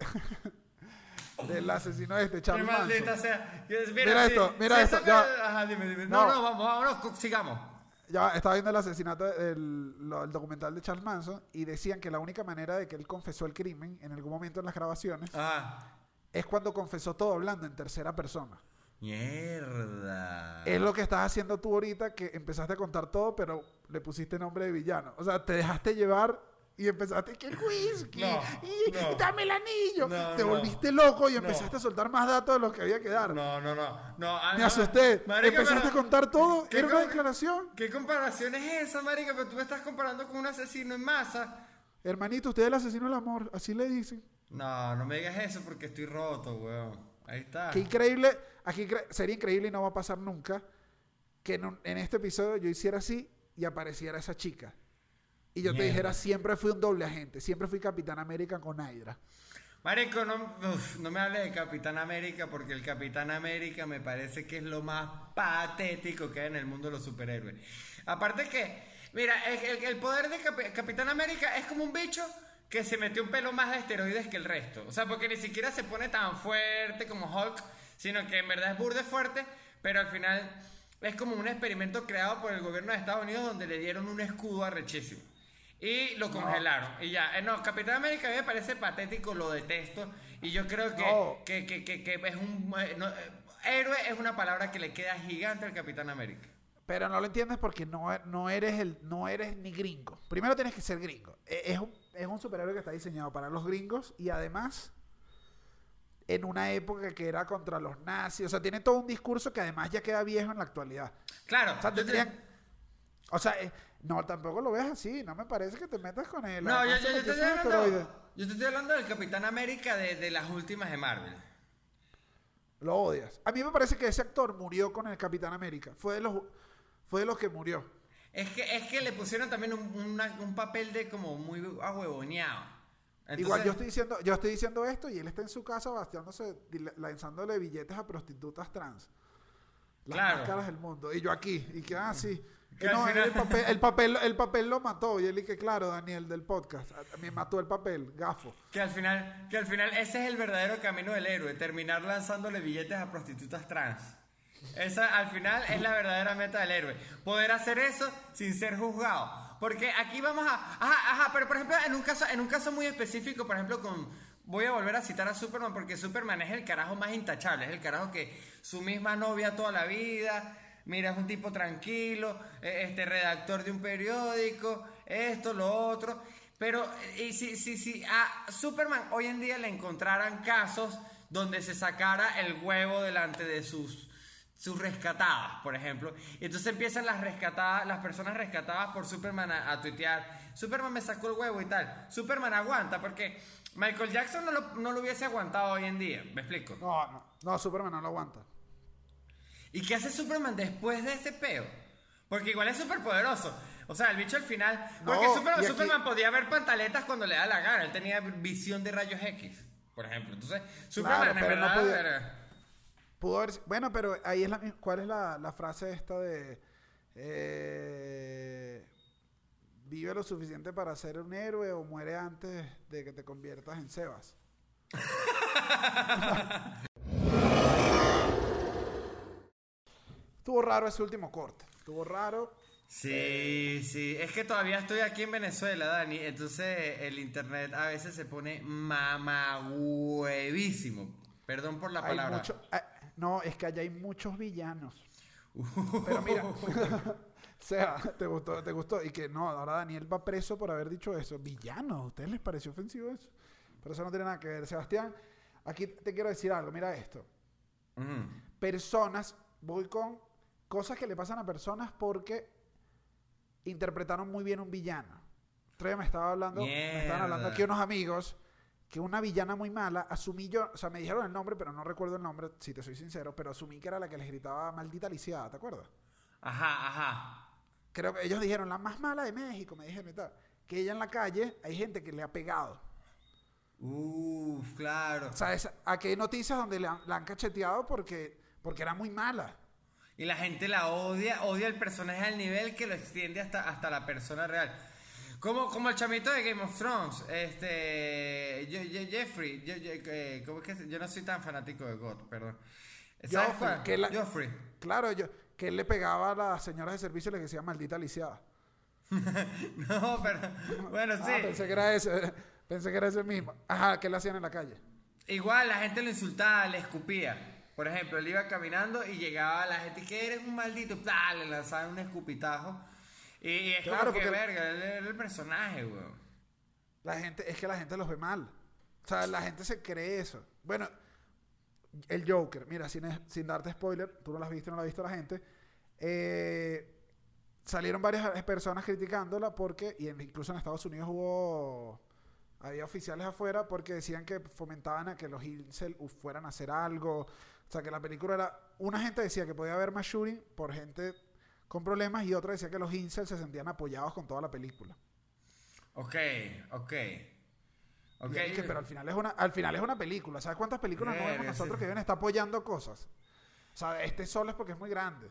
del asesino este,
Qué
Charles
maldita
Manson?
sea. Mira,
esto, mira esto,
eso
ya.
que- Ajá, dime, dime. No,
No.
no, vamos, vámonos, sigamos.
Ya estaba viendo el asesinato, el, el documental de Charles Manson y decían que la única manera de que él confesó el crimen en algún momento en las grabaciones
Ah,
es cuando confesó todo hablando en tercera persona.
mierda.
Es lo que estás haciendo tú ahorita, que empezaste a contar todo, pero le pusiste nombre de villano. O sea, te dejaste llevar y empezaste que el whisky,
No,
y,
no.
y dame el anillo.
No,
te volviste loco y empezaste a soltar más datos de los que había que dar.
No, no, no. no ah,
Me asusté.
Marica,
empezaste
pero-
a contar todo.
¿Qué
Era una declaración.
¿Qué comparación es esa, marica? Pero tú me estás comparando con un asesino en masa.
Hermanito, usted es el asesino del amor. Así le dicen.
No, no me digas eso porque estoy roto, weón. Ahí está.
Qué increíble. Aquí sería increíble y no va a pasar nunca que en, un- en este episodio yo hiciera así y apareciera esa chica. Y yo te
Mierda.
dijera, siempre fui un doble agente. Siempre fui Capitán América con Hydra.
Marico, no, uf, no me hable de Capitán América porque el Capitán América me parece que es lo más patético que hay en el mundo de los superhéroes. Aparte que, mira, el, el- poder de Capi- Capitán América es como un bicho que que se metió un pelo más de esteroides que el resto. O sea, porque ni siquiera se pone tan fuerte como Hulk, sino que en verdad es burde fuerte, pero al final es como un experimento creado por el gobierno de Estados Unidos donde le dieron un escudo arrechísimo. Y lo congelaron. Y ya. Eh, no, Capitán América a mí me parece patético, lo detesto. Y yo creo que,
No.
que, que, que, que es un... eh, no, eh, héroe es una palabra que le queda gigante al Capitán América.
Pero no lo entiendes porque no, no, eres el, no eres ni gringo. Primero tienes que ser gringo. E- Es un, es un superhéroe que está diseñado para los gringos y además en una época que era contra los nazis. O sea, tiene todo un discurso que además ya queda viejo en la actualidad.
Claro.
O sea, tendrían... O sea, no, tampoco lo ves así. No me parece que te metas con él.
No, yo, te estoy hablando, yo te estoy hablando del Capitán América de, de las últimas de Marvel.
Lo odias. A mí me parece que ese actor murió con el Capitán América. Fue de los, fue de los que murió.
Es que, es que le pusieron también un, una- un papel de como muy ahuevoneado. Entonces-
Igual yo estoy diciendo, yo estoy diciendo esto y él está en su casa basteándose, dile- lanzándole billetes a prostitutas trans. Las
Claro.
más caras del mundo. Y yo aquí, y que así.
Al
no, el, papel, el, papel, el papel lo mató. Y él que claro, Daniel del podcast. Me mató el papel, gafo.
Que al final, que al final ese es el verdadero camino del héroe, terminar lanzándole billetes a prostitutas trans. Esa al final es la verdadera meta del héroe. Poder hacer eso sin ser juzgado. Porque aquí vamos a. Ajá, ajá, pero por ejemplo, en un caso, en un caso muy específico, por ejemplo, con. Voy a volver a citar a Superman porque Superman es el carajo más intachable, es el carajo que su misma novia toda la vida, mira, es un tipo tranquilo, eh, este redactor de un periódico, esto, lo otro. Pero, eh, y si, si, si a Superman hoy en día le encontraran casos donde se sacara el huevo delante de sus, sus rescatadas, por ejemplo, y entonces empiezan las rescatadas, las personas rescatadas por Superman a, a tuitear, Superman me sacó el huevo y tal. Superman aguanta porque Michael Jackson no lo, no lo hubiese aguantado hoy en día, ¿me explico?
No, no, no, Superman no lo aguanta.
¿Y qué hace Superman después de ese peo? Porque igual es súper poderoso. O sea, el bicho al final. Porque
No,
Superman,
y aquí-
Superman podía ver pantaletas cuando le da la gana. Él tenía visión de rayos X, por ejemplo. Entonces, Superman en
pero no
verdad.
podía-
era-
Pudo haber, bueno, pero ahí es la ¿Cuál es la, la frase esta de. eh, vive lo suficiente para ser un héroe o muere antes de que te conviertas en Sebas? Estuvo raro ese último corte. Estuvo raro.
Sí, sí. Es que todavía estoy aquí en Venezuela, Dani. Entonces, el internet a veces se pone mamahuevísimo. Perdón por la
Hay
palabra.
mucho- ah, no, es que allá hay muchos villanos. Pero mira, o sea, ¿te gustó, ¿te gustó? Y que no, ahora Daniel va preso por haber dicho eso. Villanos, ¿a ustedes les pareció ofensivo eso? Pero eso no tiene nada que ver. Sebastián, aquí te quiero decir algo. Mira esto. Personas, voy con cosas que le pasan a personas porque interpretaron muy bien un villano. Día me estaba hablando, me estaban hablando aquí unos amigos que una villana muy mala, asumí yo, o sea, me dijeron el nombre, pero no recuerdo el nombre, si te soy sincero, pero asumí que era la que les gritaba maldita lisiada, ¿te acuerdas?
Ajá, ajá.
Creo que ellos dijeron la más mala de México, me dijeron y tal. Que ella en la calle hay gente que le ha pegado.
Uf, claro.
O sea, es- aquí hay noticias donde la han cacheteado porque, porque era muy mala.
Y la gente la odia, odia el personaje al nivel que lo extiende hasta, hasta la persona real. Como, como el chamito de Game of Thrones, este. Jeffrey, Ye- eh, ¿cómo es que se- Yo no soy tan fanático de God, perdón. ¿Sabes
Joffrey,
cuál?
que la-
Joffrey.
Claro, yo, que él le pegaba a las señoras de servicio y le decía maldita lisiada.
No, pero. Bueno, sí.
Ah, pensé que era ese, pensé que era ese mismo. Ajá, que le hacían en la calle.
Igual la gente lo insultaba, le escupía. Por ejemplo, él iba caminando y llegaba la gente que eres un maldito, ¡plah! le lanzaban un escupitajo. Y, y es
Claro,
como que
porque-
verga, él era el personaje, weón.
La gente, es que la gente los ve mal. O sea, la gente se cree eso. Bueno, el Joker, mira, sin, sin darte spoiler, tú no lo has visto, no lo ha visto la gente. eh, salieron varias personas criticándola porque, y incluso en Estados Unidos hubo, había oficiales afuera porque decían que fomentaban a que los incel fueran a hacer algo. O sea, que la película era, una gente decía que podía haber más shooting por gente con problemas y otra decía que los incel se sentían apoyados con toda la película.
Ok, ok. Ok.
Y es que, pero al final es una, al final es una película. ¿Sabes cuántas películas no vemos nosotros que deben estar apoyando cosas? O sea, este solo es porque es muy grande.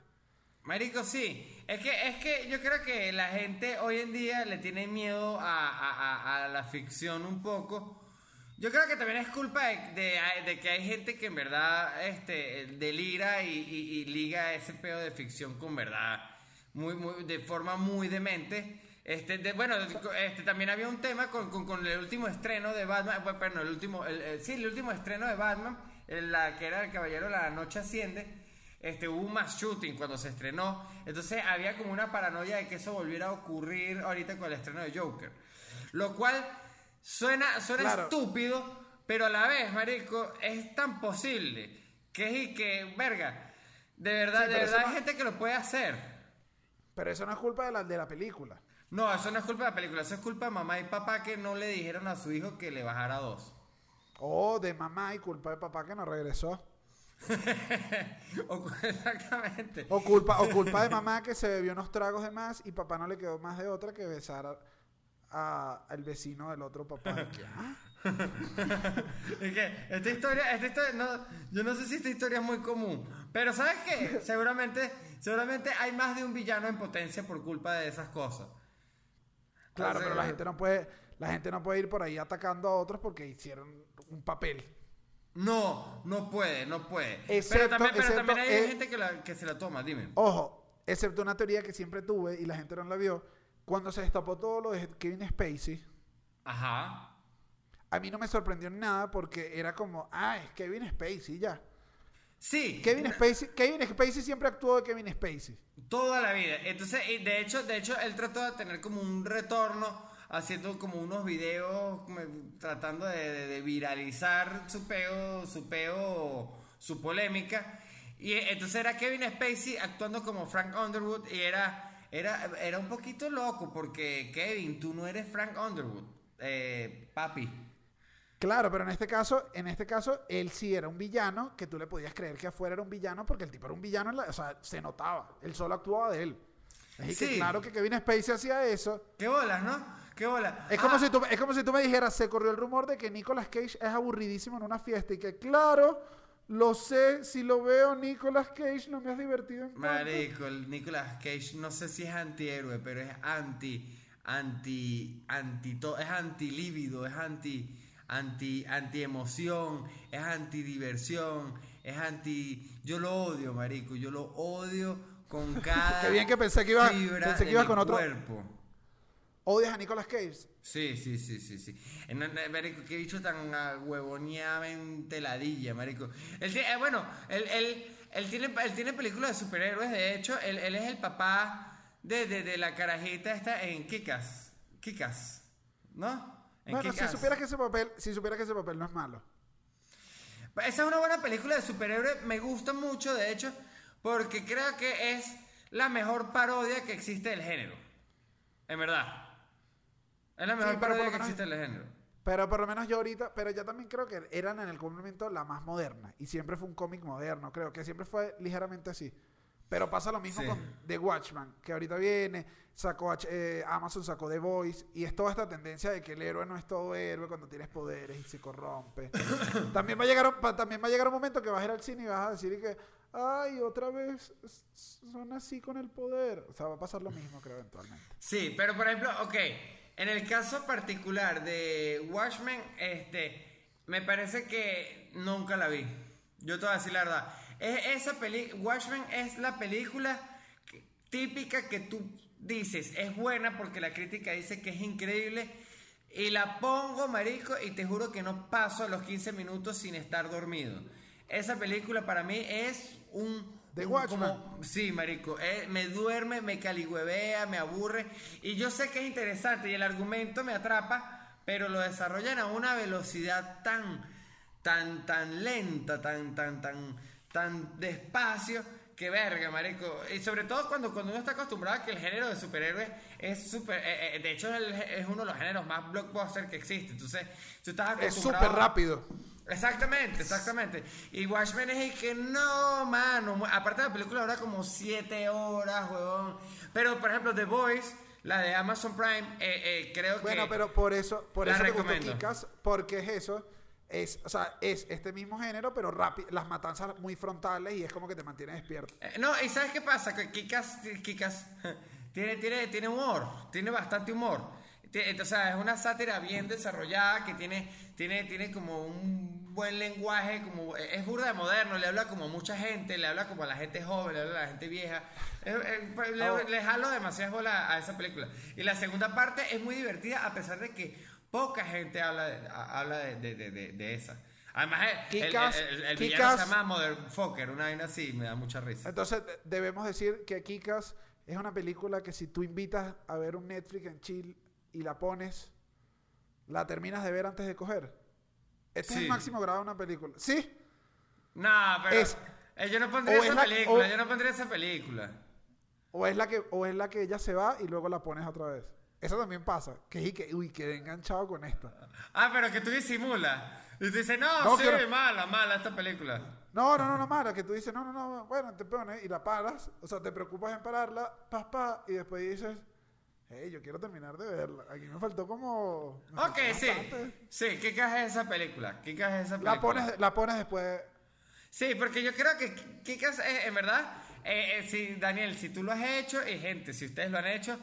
Marico, sí. Es que, es que yo creo que la gente hoy en día le tiene miedo a, a- a- a la ficción un poco. Yo creo que también es culpa de, de- de que hay gente que en verdad este, delira y, y- y liga ese pedo de ficción con verdad, muy, muy, de forma muy demente. Este, de- bueno, este, también había un tema con, con- con el último estreno de Batman, bueno, perdón, el último, el- el- sí, el último estreno de Batman, la que era El Caballero La Noche Asciende, este, hubo un mass shooting cuando se estrenó. Entonces había como una paranoia de que eso volviera a ocurrir ahorita con el estreno de Joker. Lo cual suena, suena
Claro.
estúpido, pero a la vez, marico, es tan posible que es y que, verga, de verdad,
Sí,
de verdad hay
no-
gente que lo puede hacer.
Pero eso no es culpa de la, de la película.
No, eso no es culpa de la película, eso es culpa de mamá y papá que no le dijeron a su hijo que le bajara dos.
O de mamá y culpa de papá que no regresó.
O- Exactamente.
O culpa, o culpa de mamá que se bebió unos tragos de más y papá no le quedó más de otra que besar a- al vecino del otro papá. Que, ¿ah?
Es que esta historia, esta historia, no, yo no sé si esta historia es muy común, pero ¿sabes qué? Seguramente, seguramente hay más de un villano en potencia por culpa de esas cosas.
Claro,
Entonces,
pero la gente no puede, la gente no puede ir por ahí atacando a otros porque hicieron un papel.
No, no puede, no puede. pero
Excepto-
también, pero
excepto,
también hay
eh,
gente que, la- que se la toma, dime.
Ojo, excepto una teoría que siempre tuve y la gente no la vio. Cuando se destapó todo lo de Kevin Spacey,
Ajá.
a mí no me sorprendió en nada porque era como, ah, es Kevin Spacey ya.
Sí,
Kevin Spacey, Kevin Spacey siempre actuó de Kevin Spacey.
toda la vida. Entonces, de hecho, de hecho, él trató de tener como un retorno haciendo como unos videos tratando de, de- de viralizar su peo, su peo, su polémica. Y entonces era Kevin Spacey actuando como Frank Underwood y era, era, era un poquito loco porque Kevin, tú no eres Frank Underwood, eh, papi.
Claro, pero en este caso, en este caso, él sí era un villano que tú le podías creer que afuera era un villano porque el tipo era un villano, en la- o sea, se notaba, él solo actuaba de él. Así que claro que Kevin Spacey hacía eso.
¿Qué bolas, no? ¿Qué bolas?
Es como,
Ah,
si tú, es como si tú me dijeras, se corrió el rumor de que Nicolas Cage es aburridísimo en una fiesta y que claro, lo sé, si lo veo Nicolas Cage no me has divertido en cuanto".
Marico, el Nicolas Cage, no sé si es antihéroe, pero es anti, anti, anti, to- es anti líbido, es anti, anti, anti emoción, es anti diversión, es anti, yo lo odio, marico, yo lo odio con cada
Qué bien que pensé que iba- pensé que con otro-
cuerpo.
¿Odias a Nicolas Cage?
Sí, sí, sí, sí, sí. En- en- marico, qué bicho tan huevoneamente ladilla, marico. Él tiene- eh, bueno, él, él, él tiene, él tiene películas de superhéroes, de hecho, él, él es el papá de, de, de la carajita esta en Kikas. Kikas, ¿no? En
Bueno, si supieras que ese papel, si supieras que ese papel no es malo.
Esa es una buena película de superhéroes, me gusta mucho, de hecho, porque creo que es la mejor parodia que existe del género. En verdad. Es la mejor
por
parodia que existe del género.
Pero por lo menos yo ahorita, pero ya también creo que eran en el momento la más moderna. Y siempre fue un cómic moderno, creo que siempre fue ligeramente así. Pero pasa lo mismo
Sí.
con The Watchman, que ahorita viene, sacó eh, Amazon sacó The Voice, y es toda esta tendencia de que el héroe no es todo héroe cuando tienes poderes y se corrompe. también, va a llegar, un- también va a llegar un momento que vas a ir al cine y vas a decir que, ay, otra vez son así con el poder. O sea, va a pasar lo mismo, creo, eventualmente.
Sí, pero por ejemplo, ok, en el caso particular de Watchmen, este, me parece que nunca la vi. Yo te voy a decir la verdad. Es, esa peli Watchmen es la película típica que tú dices es buena porque la crítica dice que es increíble y la pongo, marico, y te juro que no paso los 15 minutos sin estar dormido. Esa película para mí es un...
The
un-
Watchmen.
como- Sí, marico, eh, me duerme, me caligüevea, me aburre y yo sé que es interesante y el argumento me atrapa, pero lo desarrollan a una velocidad tan, tan, tan lenta, tan, tan, tan, tan despacio que verga, marico. Y sobre todo cuando, cuando uno está acostumbrado a que el género de superhéroes es super, eh, eh, de hecho es, el- es uno de los géneros más blockbuster que existe. Entonces, tú estás
Es
acostumbrado
súper rápido.
Exactamente, exactamente. Y Watchmen es el que no, mano. Aparte de la película dura como siete horas, huevón. Pero, por ejemplo, The Voice, la de Amazon Prime, eh, eh, creo que.
Bueno, pero por eso, por eso te
recomiendo.
Kick-Ass, porque es eso. es, o sea, es este mismo género, pero rápido, las matanzas muy frontales y es como que te mantiene despierto.
Eh, No, y ¿sabes qué pasa? Que Kikas, Kikas tiene, tiene, tiene humor, tiene bastante humor. Ti- O sea, es una sátira bien desarrollada que tiene, tiene, tiene como un buen lenguaje, como es burda de moderno, le habla como a mucha gente, le habla como a la gente joven, le habla a la gente vieja. Es- es- pues, le,
Oh.
le jalo demasiadas bolas a esa película. Y la segunda parte es muy divertida a pesar de que poca gente habla de, habla de, de, de, de- esa. Además, el, el, el- el villano se llama Motherfucker, una vaina así, me da mucha risa.
Entonces, de- debemos decir que Kikas es una película que si tú invitas a ver un Netflix en chill y la pones, la terminas de ver antes de coger. Este es
Sí.
el máximo grado de una película. ¿Sí?
No, pero
Es-
eh, yo no pondría
o es
esa
la-
película,
o-
yo no pondría esa película.
O es la que, o es la que ella se va y luego la pones otra vez. Eso también pasa. Que, que uy, quedé enganchado con esta.
Ah, pero que tú disimulas. Y tú dices, no,
No,
sí, mala, mala esta película.
No, no, no, no, Mara, que tú dices, no, no, no, bueno, te pones y la paras, o sea, te preocupas en pararla, pas, pa, y después dices, hey, yo quiero terminar de verla. Aquí me faltó como... me
Ok,
faltó
sí.
bastante.
Sí, ¿qué caja es esa película? ¿Qué caja es esa película?
La pones, la pones después...
Sí, porque yo creo que Kikas, eh, en verdad, eh, eh, si, Daniel, si tú lo has hecho, y gente, si ustedes lo han hecho,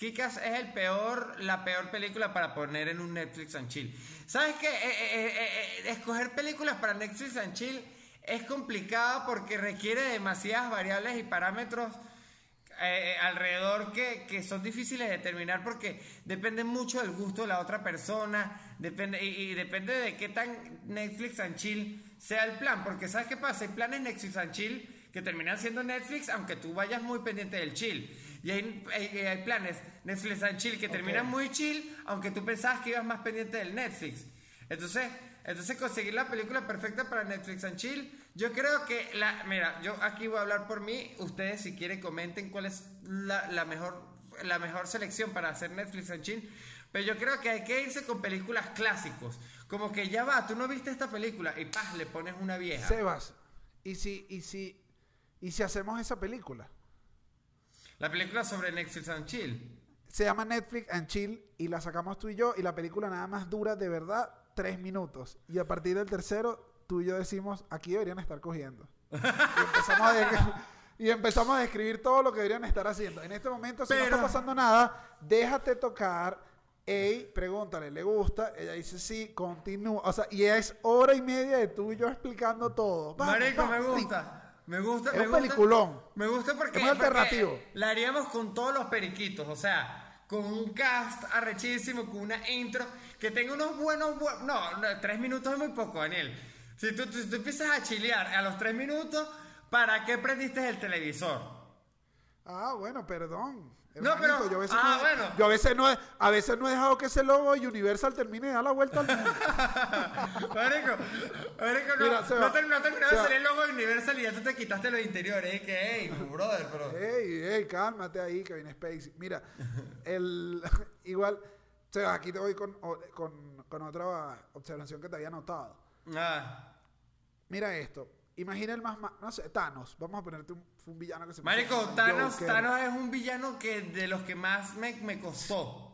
Kikas es el peor, la peor película para poner en un Netflix and chill. ¿Sabes qué? Eh, eh, eh, eh, escoger películas para Netflix and chill es complicado porque requiere demasiadas variables y parámetros eh, alrededor que, que son difíciles de determinar porque depende mucho del gusto de la otra persona depende, y, y depende de qué tan Netflix and chill sea el plan. Porque ¿sabes qué pasa? Hay planes Netflix and chill que terminan siendo Netflix aunque tú vayas muy pendiente del chill. Y hay, hay- hay planes Netflix and chill que terminan muy chill aunque tú pensabas que ibas más pendiente del Netflix. Entonces, entonces conseguir la película perfecta para Netflix and Chill, yo creo que la, mira, yo aquí voy a hablar por mí, ustedes si quieren comenten cuál es la, la mejor la mejor selección para hacer Netflix and Chill, pero yo creo que hay que irse con películas clásicos, como que ya va, tú no viste esta película y paz, le pones una vieja.
Sebas, ¿y si, y si, y si hacemos esa película?
La película sobre Netflix and Chill.
Se llama Netflix and Chill y la sacamos tú y yo y la película nada más dura de verdad tres minutos. Y a partir del tercero, tú y yo decimos, aquí deberían estar cogiendo. Y empezamos a, y empezamos a describir todo lo que deberían estar haciendo. En este momento, si no está pasando nada, déjate tocar. Ey, pregúntale, ¿le gusta? Ella dice sí, continúa. O sea, y es hora y media de tú y yo explicando todo. Vamos,
Marico, me gusta. Me gusta,
Es
me
un
gusta.
peliculón.
Me gusta porque,
Es
porque
alternativo.
la haríamos con todos los periquitos, o sea, con un cast arrechísimo, con una intro, que tenga unos buenos, bu- no, no, tres minutos es muy poco, Daniel. Si tú, tú- tú empiezas a chilear a los tres minutos, ¿para qué prendiste el televisor?
Ah, bueno, perdón.
No, pero-
yo a veces,
ah,
no, he-
bueno.
yo a veces no a veces no he dejado que ese logo Universal termine de dar la vuelta al mundo.
Marico, marico, no,
Mira,
no, ter- no terminó de salir el logo de Universal y ya tú te quitaste los interiores, ¿eh? que, hey, brother, pero...
ey, ey, cálmate ahí, Kevin Spacey. Mira, el, igual, o sea, aquí te voy con, con, con otra observación que te había notado.
Ah.
Mira esto. Imagina el más, ma- no sé, Thanos. Vamos a ponerte un, un villano que se
Marico, Thanos,
Joker.
Thanos es un villano que de los que más me, me costó.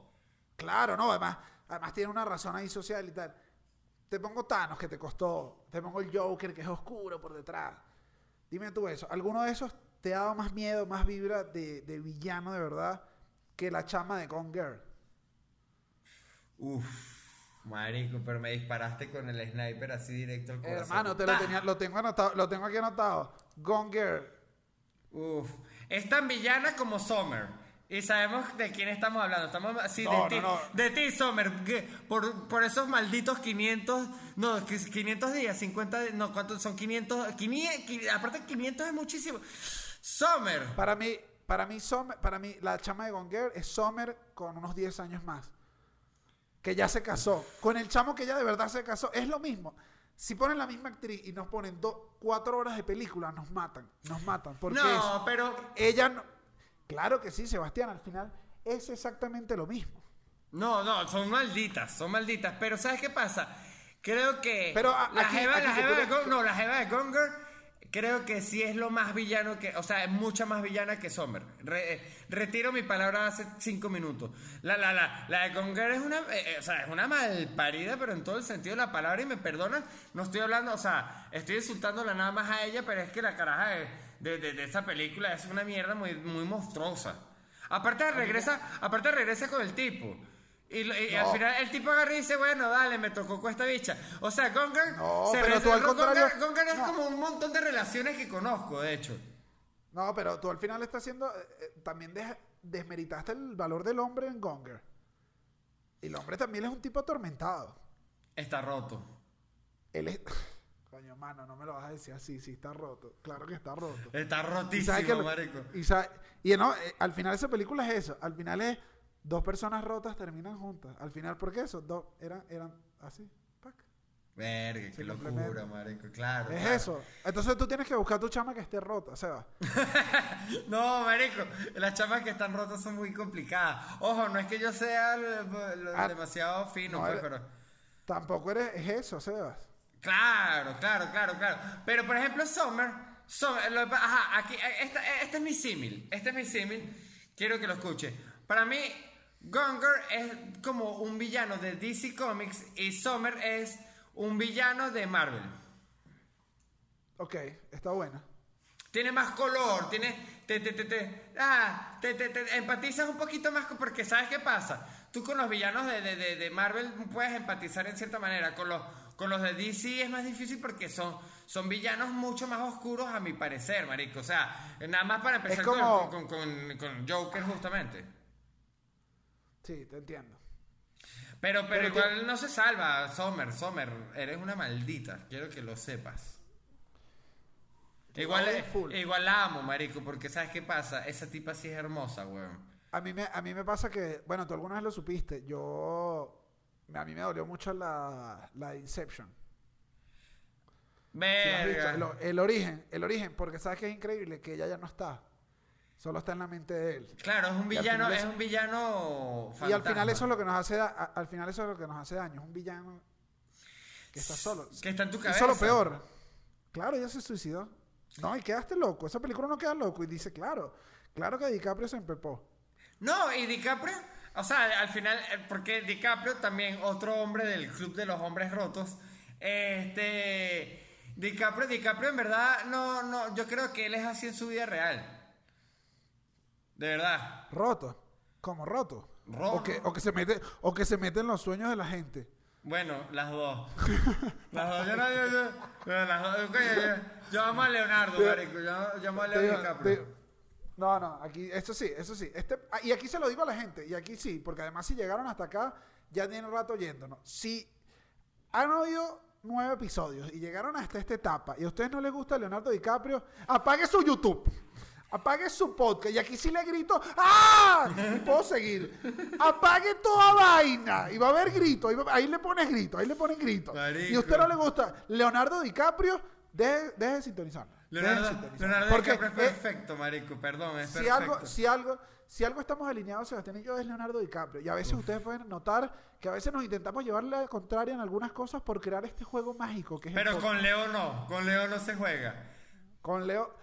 Claro, no, además, además tiene una razón ahí social y tal. Te pongo Thanos, que te costó. Te pongo el Joker, que es oscuro por detrás. Dime tú eso. ¿Alguno de esos te ha dado más miedo, más vibra de, de villano de verdad que la chama de Gone Girl?
Uf, marico, pero me disparaste con el sniper así directo al corazón.
Hermano, te lo,
¡Pah!
tenía, lo tengo anotado, lo tengo aquí anotado. Gone Girl.
Uf, es tan villana como Summer. Y sabemos de quién estamos hablando. Estamos así
No,
de
no,
ti,
no.
de ti, Summer. Por, por esos malditos 500, no, que- 500 días, 50, di- no, ¿cuántos son 500? 500 qui- aparte 500 es muchísimo. Summer.
Para mí, para mí, Summer- para mí, la chama de Gone Girl es Summer con unos 10 años más. Que ya se casó. Con el chamo que ya de verdad se casó. Es lo mismo. Si ponen la misma actriz y nos ponen do- cuatro horas de película, nos matan. Nos matan. Porque
No,
es-
pero
ella no. Claro que sí, Sebastián, al final es exactamente lo mismo.
No, no, son malditas, son malditas. Pero ¿sabes qué pasa? Creo que
Pero, a-
la
aquí-
jeva,
aquí
la
que
jeva
tú
de
eres-
Gon- no, la jeva de Gonger creo que sí es lo más villano que, o sea, es mucha más villana que Sommer. Re- eh, retiro mi palabra hace cinco minutos. La, la, la, la de Gonger es una, eh, eh, o sea, es una malparida, pero en todo el sentido de la palabra, y me perdonan, no estoy hablando, o sea, estoy insultándola nada más a ella, pero es que la caraja de, de, de- de esa película es una mierda muy, muy monstruosa. Aparte regresa, aparte regresa con el tipo. Y, lo- y al
No.
final el tipo agarra y dice, bueno, dale, me tocó con esta bicha. O sea, Gonger,
No,
se
pero tú al contrario-
Gonger es
no.
como un montón de relaciones que conozco, de hecho.
No, pero tú al final estás haciendo. eh, eh, también desmeritaste el valor del hombre en Gonger. Y el hombre también es un tipo atormentado.
Está roto.
Él es. Coño, mano, no me lo vas a decir así. Sí, está roto. Claro que está roto.
Está
Y sabes
rotísimo,
que
marico.
Y, sabe- y no, eh, al final esa película es eso. Al final es dos personas rotas terminan juntas. Al final, ¿por qué eso? Dos eran, eran así. pac.
Verga, qué locura, marico. Claro.
Es
claro.
eso. Entonces tú tienes que buscar tu chama que esté rota, Seba.
No, marico, las chamas que están rotas son muy complicadas. Ojo, no es que yo sea lo- lo-
Ah,
demasiado fino,
no,
pues, pero...
Tampoco eres es eso, Sebas.
Claro, claro, claro, claro. Pero, por ejemplo, Summer... Summer lo- ajá, aquí, esta- eh, este es mi símil. Este es mi símil. Quiero que lo escuche. Para mí, Gonger es como un villano de DC Comics y Summer es un villano de Marvel.
Ok, está buena.
Tiene más color, tiene. Te, te, te, te, ah, te, te, te empatizas un poquito más porque ¿sabes qué pasa? Tú con los villanos de, de, de, de Marvel puedes empatizar en cierta manera. Con los, con los de DC es más difícil porque son, son villanos mucho más oscuros a mi parecer, marico. O sea, nada más para empezar con, con, con Joker justamente.
Sí, te entiendo.
Pero, pero,
Pero
igual no se salva, Sommer, Sommer, eres una maldita, quiero que lo sepas. Igual, igual la amo, marico, porque ¿sabes qué pasa? Esa tipa sí es hermosa, weón.
A mí, me, a mí me pasa que, bueno, tú alguna vez lo supiste, yo, a mí me dolió mucho la, la Inception.
Verga.
El, el origen, el origen, porque sabes que es increíble que ella ya no está, solo está en la mente de él.
Claro, es un villano, es un villano
Y al final
fantasma.
eso es lo que nos hace, da- al final eso es lo que nos hace daño, es un villano que está solo.
Que está en tu cabeza.
solo peor. Claro, ella se suicidó. No, y quedaste loco. Esa película no queda loco. Y dice, claro, claro que DiCaprio se empepó.
No, y DiCaprio, o sea, al final, eh, porque DiCaprio también, otro hombre del club de los hombres rotos, este, DiCaprio, DiCaprio en verdad, no, no, yo creo que él es así en su vida real. De verdad.
Roto. Como roto.
Roto.
O que, o que se mete, o que se mete en los sueños de la gente.
Bueno, las dos. las dos, yo no, yo, yo, yo, las dos, ok, yo, yo amo a Leonardo, marico, yo, yo amo a
Te
Leo
digo-
DiCaprio.
te- no, no, aquí, eso sí, eso sí. Este, ah, y aquí se lo digo a la gente, y aquí sí, porque además si llegaron hasta acá, ya tienen rato oyéndonos. Si han oído nueve episodios y llegaron hasta esta etapa y a ustedes no les gusta Leonardo DiCaprio, apague su YouTube. Apague su podcast y aquí sí le grito ¡Ah! Y puedo seguir. Apague toda vaina. Y va a haber grito. Ahí, va- ahí le pones grito. Ahí le ponen grito.
Marico.
Y a usted no le gusta Leonardo DiCaprio, deje, deje de sintonizar. Deje de
Leonardo. Leonardo
Porque,
DiCaprio es
eh,
perfecto, marico, perdón, es
si
perfecto.
algo, si algo, si algo estamos alineados, Sebastián y yo, es Leonardo DiCaprio. Y a veces ustedes pueden notar que a veces nos intentamos llevarle la contraria en algunas cosas por crear este juego mágico que es el
Pero con Leo no, con Leo no se juega.
Con Leo.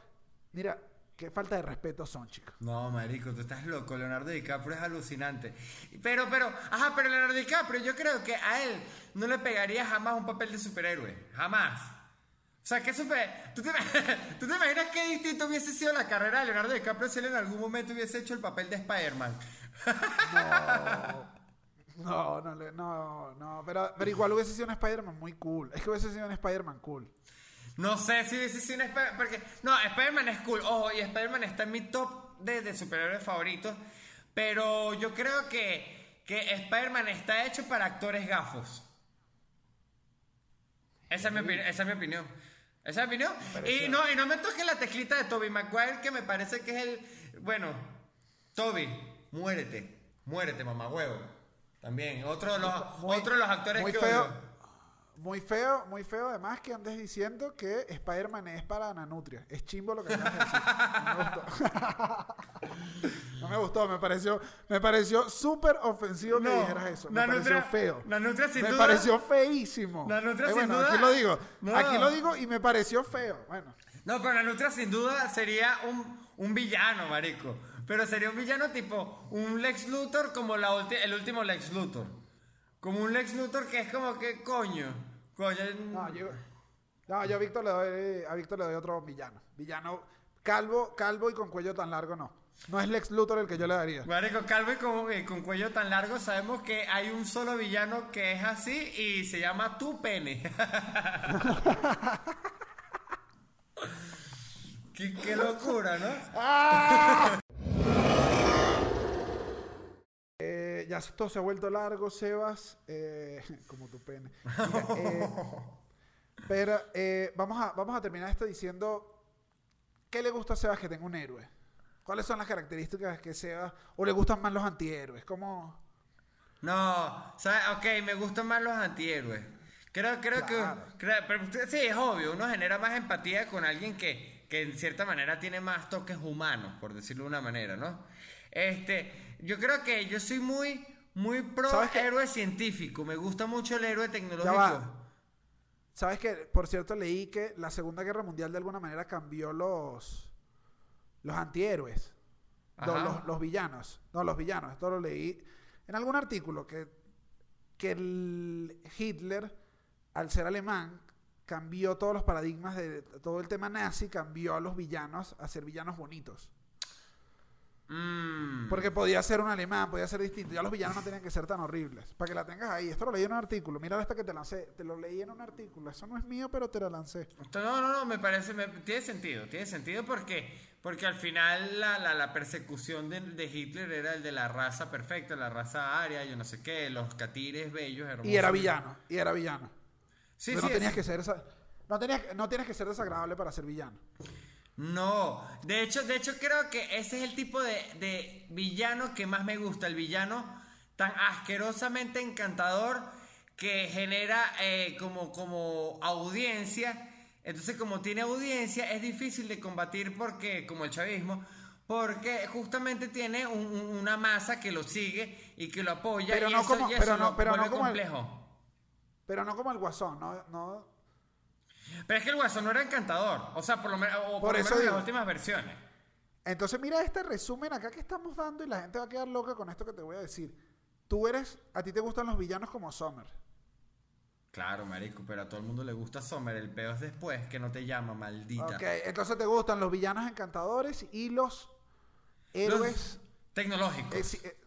Mira, qué falta de respeto son, chicos.
No, marico, tú estás loco. Leonardo DiCaprio es alucinante. Pero, pero, ajá, pero Leonardo DiCaprio, yo creo que a él no le pegaría jamás un papel de superhéroe. Jamás. O sea, ¿qué super... ¿Tú te, ¿Tú te imaginas qué distinto hubiese sido la carrera de Leonardo DiCaprio si él en algún momento hubiese hecho el papel de Spider-Man?
No, no, le- no, no. Pero, pero igual hubiese sido un Spider-Man muy cool. Es que hubiese sido un Spider-Man cool.
No sé si sido un Spider-Man. Porque, no, Spider-Man es cool. Ojo, y Spider-Man está en mi top de, de superhéroes favoritos. Pero yo creo que, que Spider-Man está hecho para actores gafos. Esa es mi, esa es mi opinión. Esa es mi opinión. Y no, y no me toque la teclita de Toby Maguire, que me parece que es el. Bueno, Toby, muérete. Muérete, mamá huevo. También. Otro de los,
Muy-
otro de los actores
muy
que
feo.
odio.
Muy feo, muy feo además que andes diciendo que Spider-Man es para Nanutria. Es chimbo lo que acabas de decir. No me gustó. no me gustó, me pareció, me pareció súper ofensivo que dijeras eso. Me
Nanutria-
pareció feo.
Nanutria sin
me
duda-
pareció feísimo.
Nanutria
Eh,
sin duda-
aquí lo digo.
No.
Aquí lo digo y me pareció feo. Bueno.
No, pero la Nutria sin duda sería un, un villano, marico. Pero sería un villano tipo un Lex Luthor como la el último Lex Luthor. Como un Lex Luthor que es como que coño. Coño.
No, yo, no, yo a Víctor le doy, a Víctor le doy otro villano. Villano calvo, calvo y con cuello tan largo no. No es Lex Luthor el que yo le daría.
Marico, calvo y con, y con cuello tan largo, sabemos que hay un solo villano que es así y se llama Tu Pene. qué, qué locura, ¿no?
Eh, ya esto se ha vuelto largo, Sebas, eh, como tu pene. Mira, eh, pero eh, vamos, a, vamos a terminar esto diciendo, ¿qué le gusta a Sebas que tenga un héroe? ¿Cuáles son las características que Sebas, o le gustan más los antihéroes? ¿Cómo?
No, ¿sabes? Ok, me gustan más los antihéroes. Creo, creo
Claro.
que. creo- pero usted- sí, es obvio, uno genera más empatía con alguien que, que en cierta manera tiene más toques humanos, por decirlo de una manera, ¿no? Este, yo creo que yo soy muy, muy pro héroe científico. Me gusta mucho el héroe
Ya
tecnológico.
va. ¿Sabes que Por cierto, leí que la Segunda Guerra Mundial de alguna manera cambió los, los antihéroes. No, los, los villanos. No, los villanos. Esto lo leí en algún artículo que, que el Hitler, al ser alemán, cambió todos los paradigmas de todo el tema nazi, cambió a los villanos a ser villanos bonitos.
Mm.
Porque podía ser un alemán, podía ser distinto. Ya los villanos no tenían que ser tan horribles. Para que la tengas ahí. Esto lo leí en un artículo. Mira esta que te lancé. Te lo leí en un artículo. Eso no es mío, pero te lo lancé.
No, no, no, me parece, me- tiene sentido, tiene sentido porque, porque al final la, la, la persecución de, de Hitler era el de la raza perfecta, la raza aria, yo no sé qué, los catires bellos, hermosos.
Y era villano. Y era villano.
Sí, sí,
no tenías
es-
que ser no tenías, no tienes que ser desagradable para ser villano.
No, de hecho, de hecho creo que ese es el tipo de, de villano que más me gusta, el villano tan asquerosamente encantador que genera eh, como, como audiencia. Entonces, como tiene audiencia, es difícil de combatir porque, como el chavismo, porque justamente tiene un- un- una masa que lo sigue y que lo apoya
Pero
y
no
eso,
como-
y
pero
eso
no- pero como el-
complejo.
Pero no como el guasón. No, no,
Pero es que el guasón no era encantador, o sea, por lo menos, o por
Por
lo
eso
menos en las últimas versiones.
Entonces mira este resumen acá que estamos dando y la gente va a quedar loca con esto que te voy a decir. Tú eres, a ti te gustan los villanos como Summer.
Claro, marico, pero a todo el mundo le gusta Sommer. El peo es después que no te llama, maldita.
Ok, entonces te gustan los villanos encantadores y los héroes.
Los Tecnológicos.
eh, eh,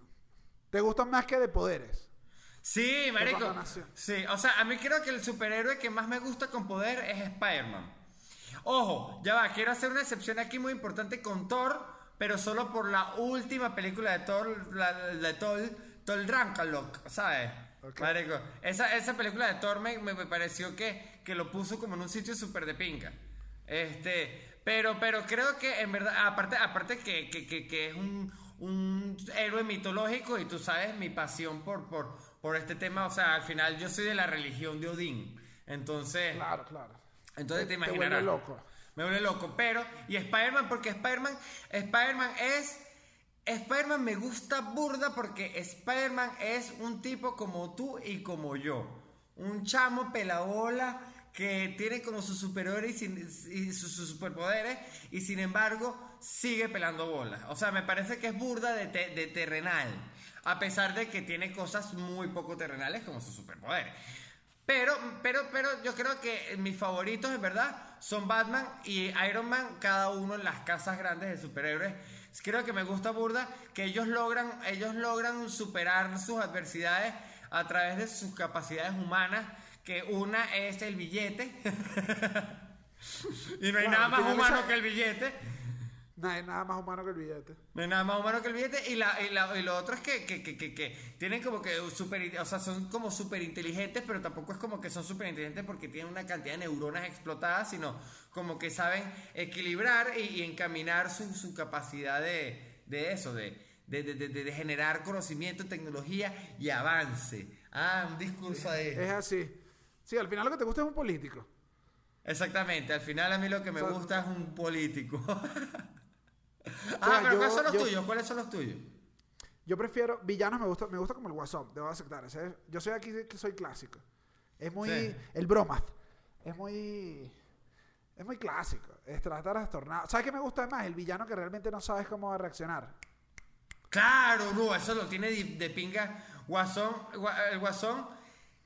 te gustan más que de poderes.
Sí, marico. Sí, o sea, a mí creo que el superhéroe que más me gusta con poder es Spider-Man. Ojo, ya va, quiero hacer una excepción aquí muy importante con Thor, pero solo por la última película de Thor, la, de Thor, Thor Ragnarok, ¿sabes? Marico, esa, esa película de Thor me, me- me pareció que, que lo puso como en un sitio súper de pinga. Este, pero, pero creo que en verdad, aparte, aparte que, que, que, que es un, un héroe mitológico y tú sabes mi pasión por, por, por este tema, o sea, al final yo soy de la religión de Odín. Entonces,
Claro, claro.
entonces te, imaginarás.
vuelve loco.
Me vuelve loco. Pero, y Spider-Man, porque Spider-Man, Spider-Man es. Spider-Man me gusta burda porque Spider-Man es un tipo como tú y como yo. Un chamo pelabola que tiene como sus superiores y, sin- y sus, sus superpoderes y sin embargo sigue pelando bolas. O sea, me parece que es burda de, te- de terrenal. A pesar de que tiene cosas muy poco terrenales como sus superpoderes. Pero, pero, pero yo creo que mis favoritos, en verdad, son Batman y Iron Man, cada uno en las casas grandes de superhéroes. Creo que me gusta burda que ellos logran, ellos logran superar sus adversidades a través de sus capacidades humanas, que una es el billete. y no hay nada más humano
esa-
que el billete.
No hay nada más humano que el billete.
No hay nada más humano que el billete. Y, la, y, la- y lo otro es que, que, que, que, tienen como que super, o sea, son como súper inteligentes, pero tampoco es como que son súper inteligentes porque tienen una cantidad de neuronas explotadas, sino como que saben equilibrar y, y encaminar su, su capacidad de, de eso, de, de, de, de- generar conocimiento, tecnología y avance. Ah, un discurso ahí.
Es así. Sí, al final lo que te gusta es un político.
Exactamente, al final a mí lo que me gusta es un político.
sea,
ah, pero
yo-
¿cuáles son los
yo-
tuyos? ¿Cuáles son los tuyos?
Yo prefiero, villanos me gusta, me gusta como el Guasón, debo aceptar. es- yo soy aquí que soy clásico. Es muy,
Sí.
el bromath. Es muy, Es muy clásico. Está trastornado. ¿Sabes qué me gusta más? El villano que realmente no sabes cómo va a reaccionar.
Claro, no, eso lo tiene de, de pinga. Guasón, gua- el guasón,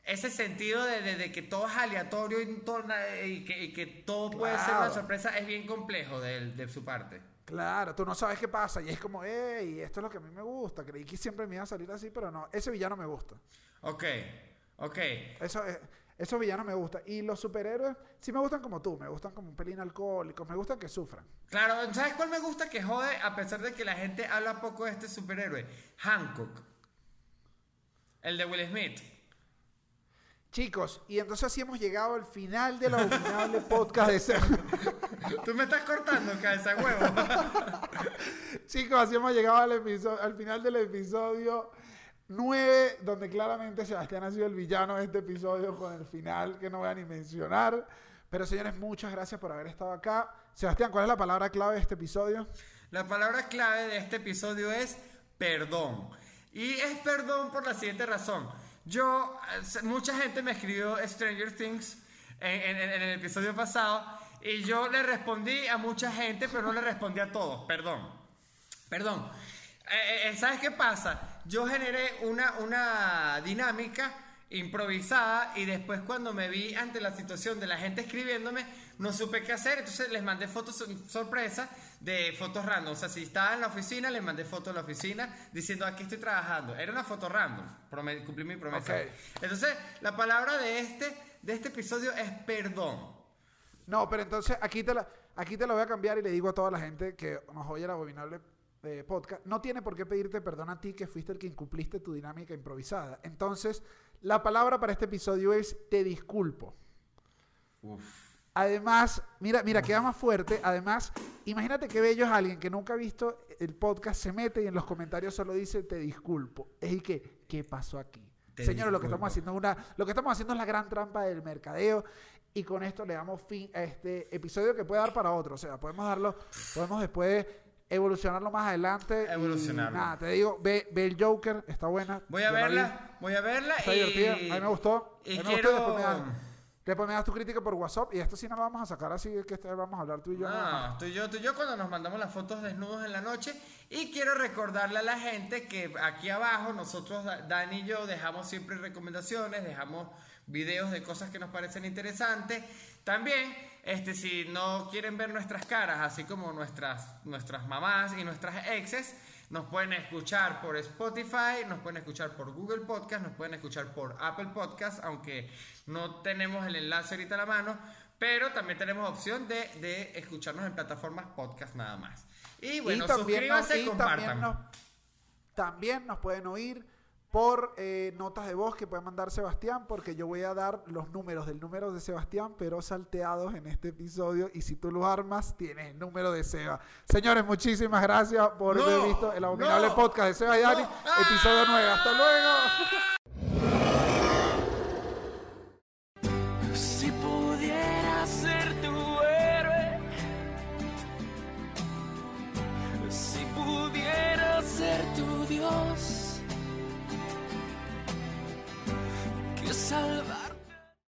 ese sentido de, de- de que todo es aleatorio y, todo y que, y que todo puede ser una sorpresa es bien complejo de su parte.
Claro, tú no sabes qué pasa. Y es como, hey, esto es lo que a mí me gusta. Creí que siempre me iba a salir así, pero no. Ese villano me gusta.
Ok, ok.
Eso, es- esos villanos me gustan. Y los superhéroes sí me gustan como tú. Me gustan como un pelín alcohólicos. Me gustan que sufran.
Claro, ¿sabes cuál me gusta que jode a pesar de que la gente habla poco de este superhéroe? Hancock. El de Will Smith.
Chicos, y entonces así hemos llegado al final del abominable podcast de ese...
Tú me estás cortando, cabeza huevo.
Chicos, así hemos llegado al, episodio, al final del episodio 9, donde claramente Sebastián ha sido el villano de este episodio con el final que no voy a ni mencionar. Pero señores, muchas gracias por haber estado acá. Sebastián, ¿cuál es la palabra clave de este episodio?
La palabra clave de este episodio es perdón. Y es perdón por la siguiente razón. Yo, eh, mucha gente me escribió Stranger Things en, el episodio pasado y yo le respondí a mucha gente, pero no le respondí a todos. Perdón. Perdón. Eh, eh, ¿Sabes qué pasa? Yo generé una, una dinámica improvisada y después cuando me vi ante la situación de la gente escribiéndome, no supe qué hacer, entonces les mandé fotos sor- sorpresa de fotos random. O sea, si estaba en la oficina, les mandé fotos en la oficina diciendo aquí estoy trabajando. Era una foto random, cumplí mi promesa. Entonces, la palabra de este, de este episodio es perdón.
No, pero entonces aquí te, la, aquí te lo voy a cambiar y le digo a toda la gente que nos oye el abominable eh, podcast, no tiene por qué pedirte perdón a ti que fuiste el que incumpliste tu dinámica improvisada. Entonces, la palabra para este episodio es te disculpo. Además, mira, mira, queda más fuerte. Además, imagínate qué bello es alguien que nunca ha visto el podcast, se mete y en los comentarios solo dice te disculpo. Es y que, ¿qué pasó aquí?
Te
Señores, lo que estamos haciendo es una, lo que estamos haciendo es la gran trampa del mercadeo. Y con esto le damos fin a este episodio que puede dar para otro. O sea, podemos darlo, podemos después evolucionarlo más adelante.
Evolucionarlo.
nada, te digo, ve, ve el Joker, está buena.
Voy a verla, voy a verla
Está
y...
divertida, a mí me gustó.
Y
a mí me
quiero...
gustó, me, después me das tu crítica por WhatsApp y esto sí no lo vamos a sacar así que este vamos a hablar tú y yo.
No, tú y yo, tú y yo cuando nos mandamos las fotos desnudos en la noche. Y quiero recordarle a la gente que aquí abajo nosotros, Da- Dani y yo, dejamos siempre recomendaciones, dejamos videos de cosas que nos parecen interesantes. También, este, si no quieren ver nuestras caras, así como nuestras, nuestras mamás y nuestras exes, nos pueden escuchar por Spotify, nos pueden escuchar por Google Podcast, nos pueden escuchar por Apple Podcast, aunque no tenemos el enlace ahorita a la mano, pero también tenemos opción de, de escucharnos en plataformas podcast nada más. Y bueno, suscríbanse y
y
compartan.
También nos, también nos pueden oír por eh, notas de voz que puede mandar Sebastián, porque yo voy a dar los números del número de Sebastián, pero salteados en este episodio. Y si tú los armas, tienes el número de Seba. Señores, muchísimas gracias por
No,
haber visto el abominable
no,
podcast de Seba y Dani,
no. ¡Ah!
episodio 9. Hasta luego.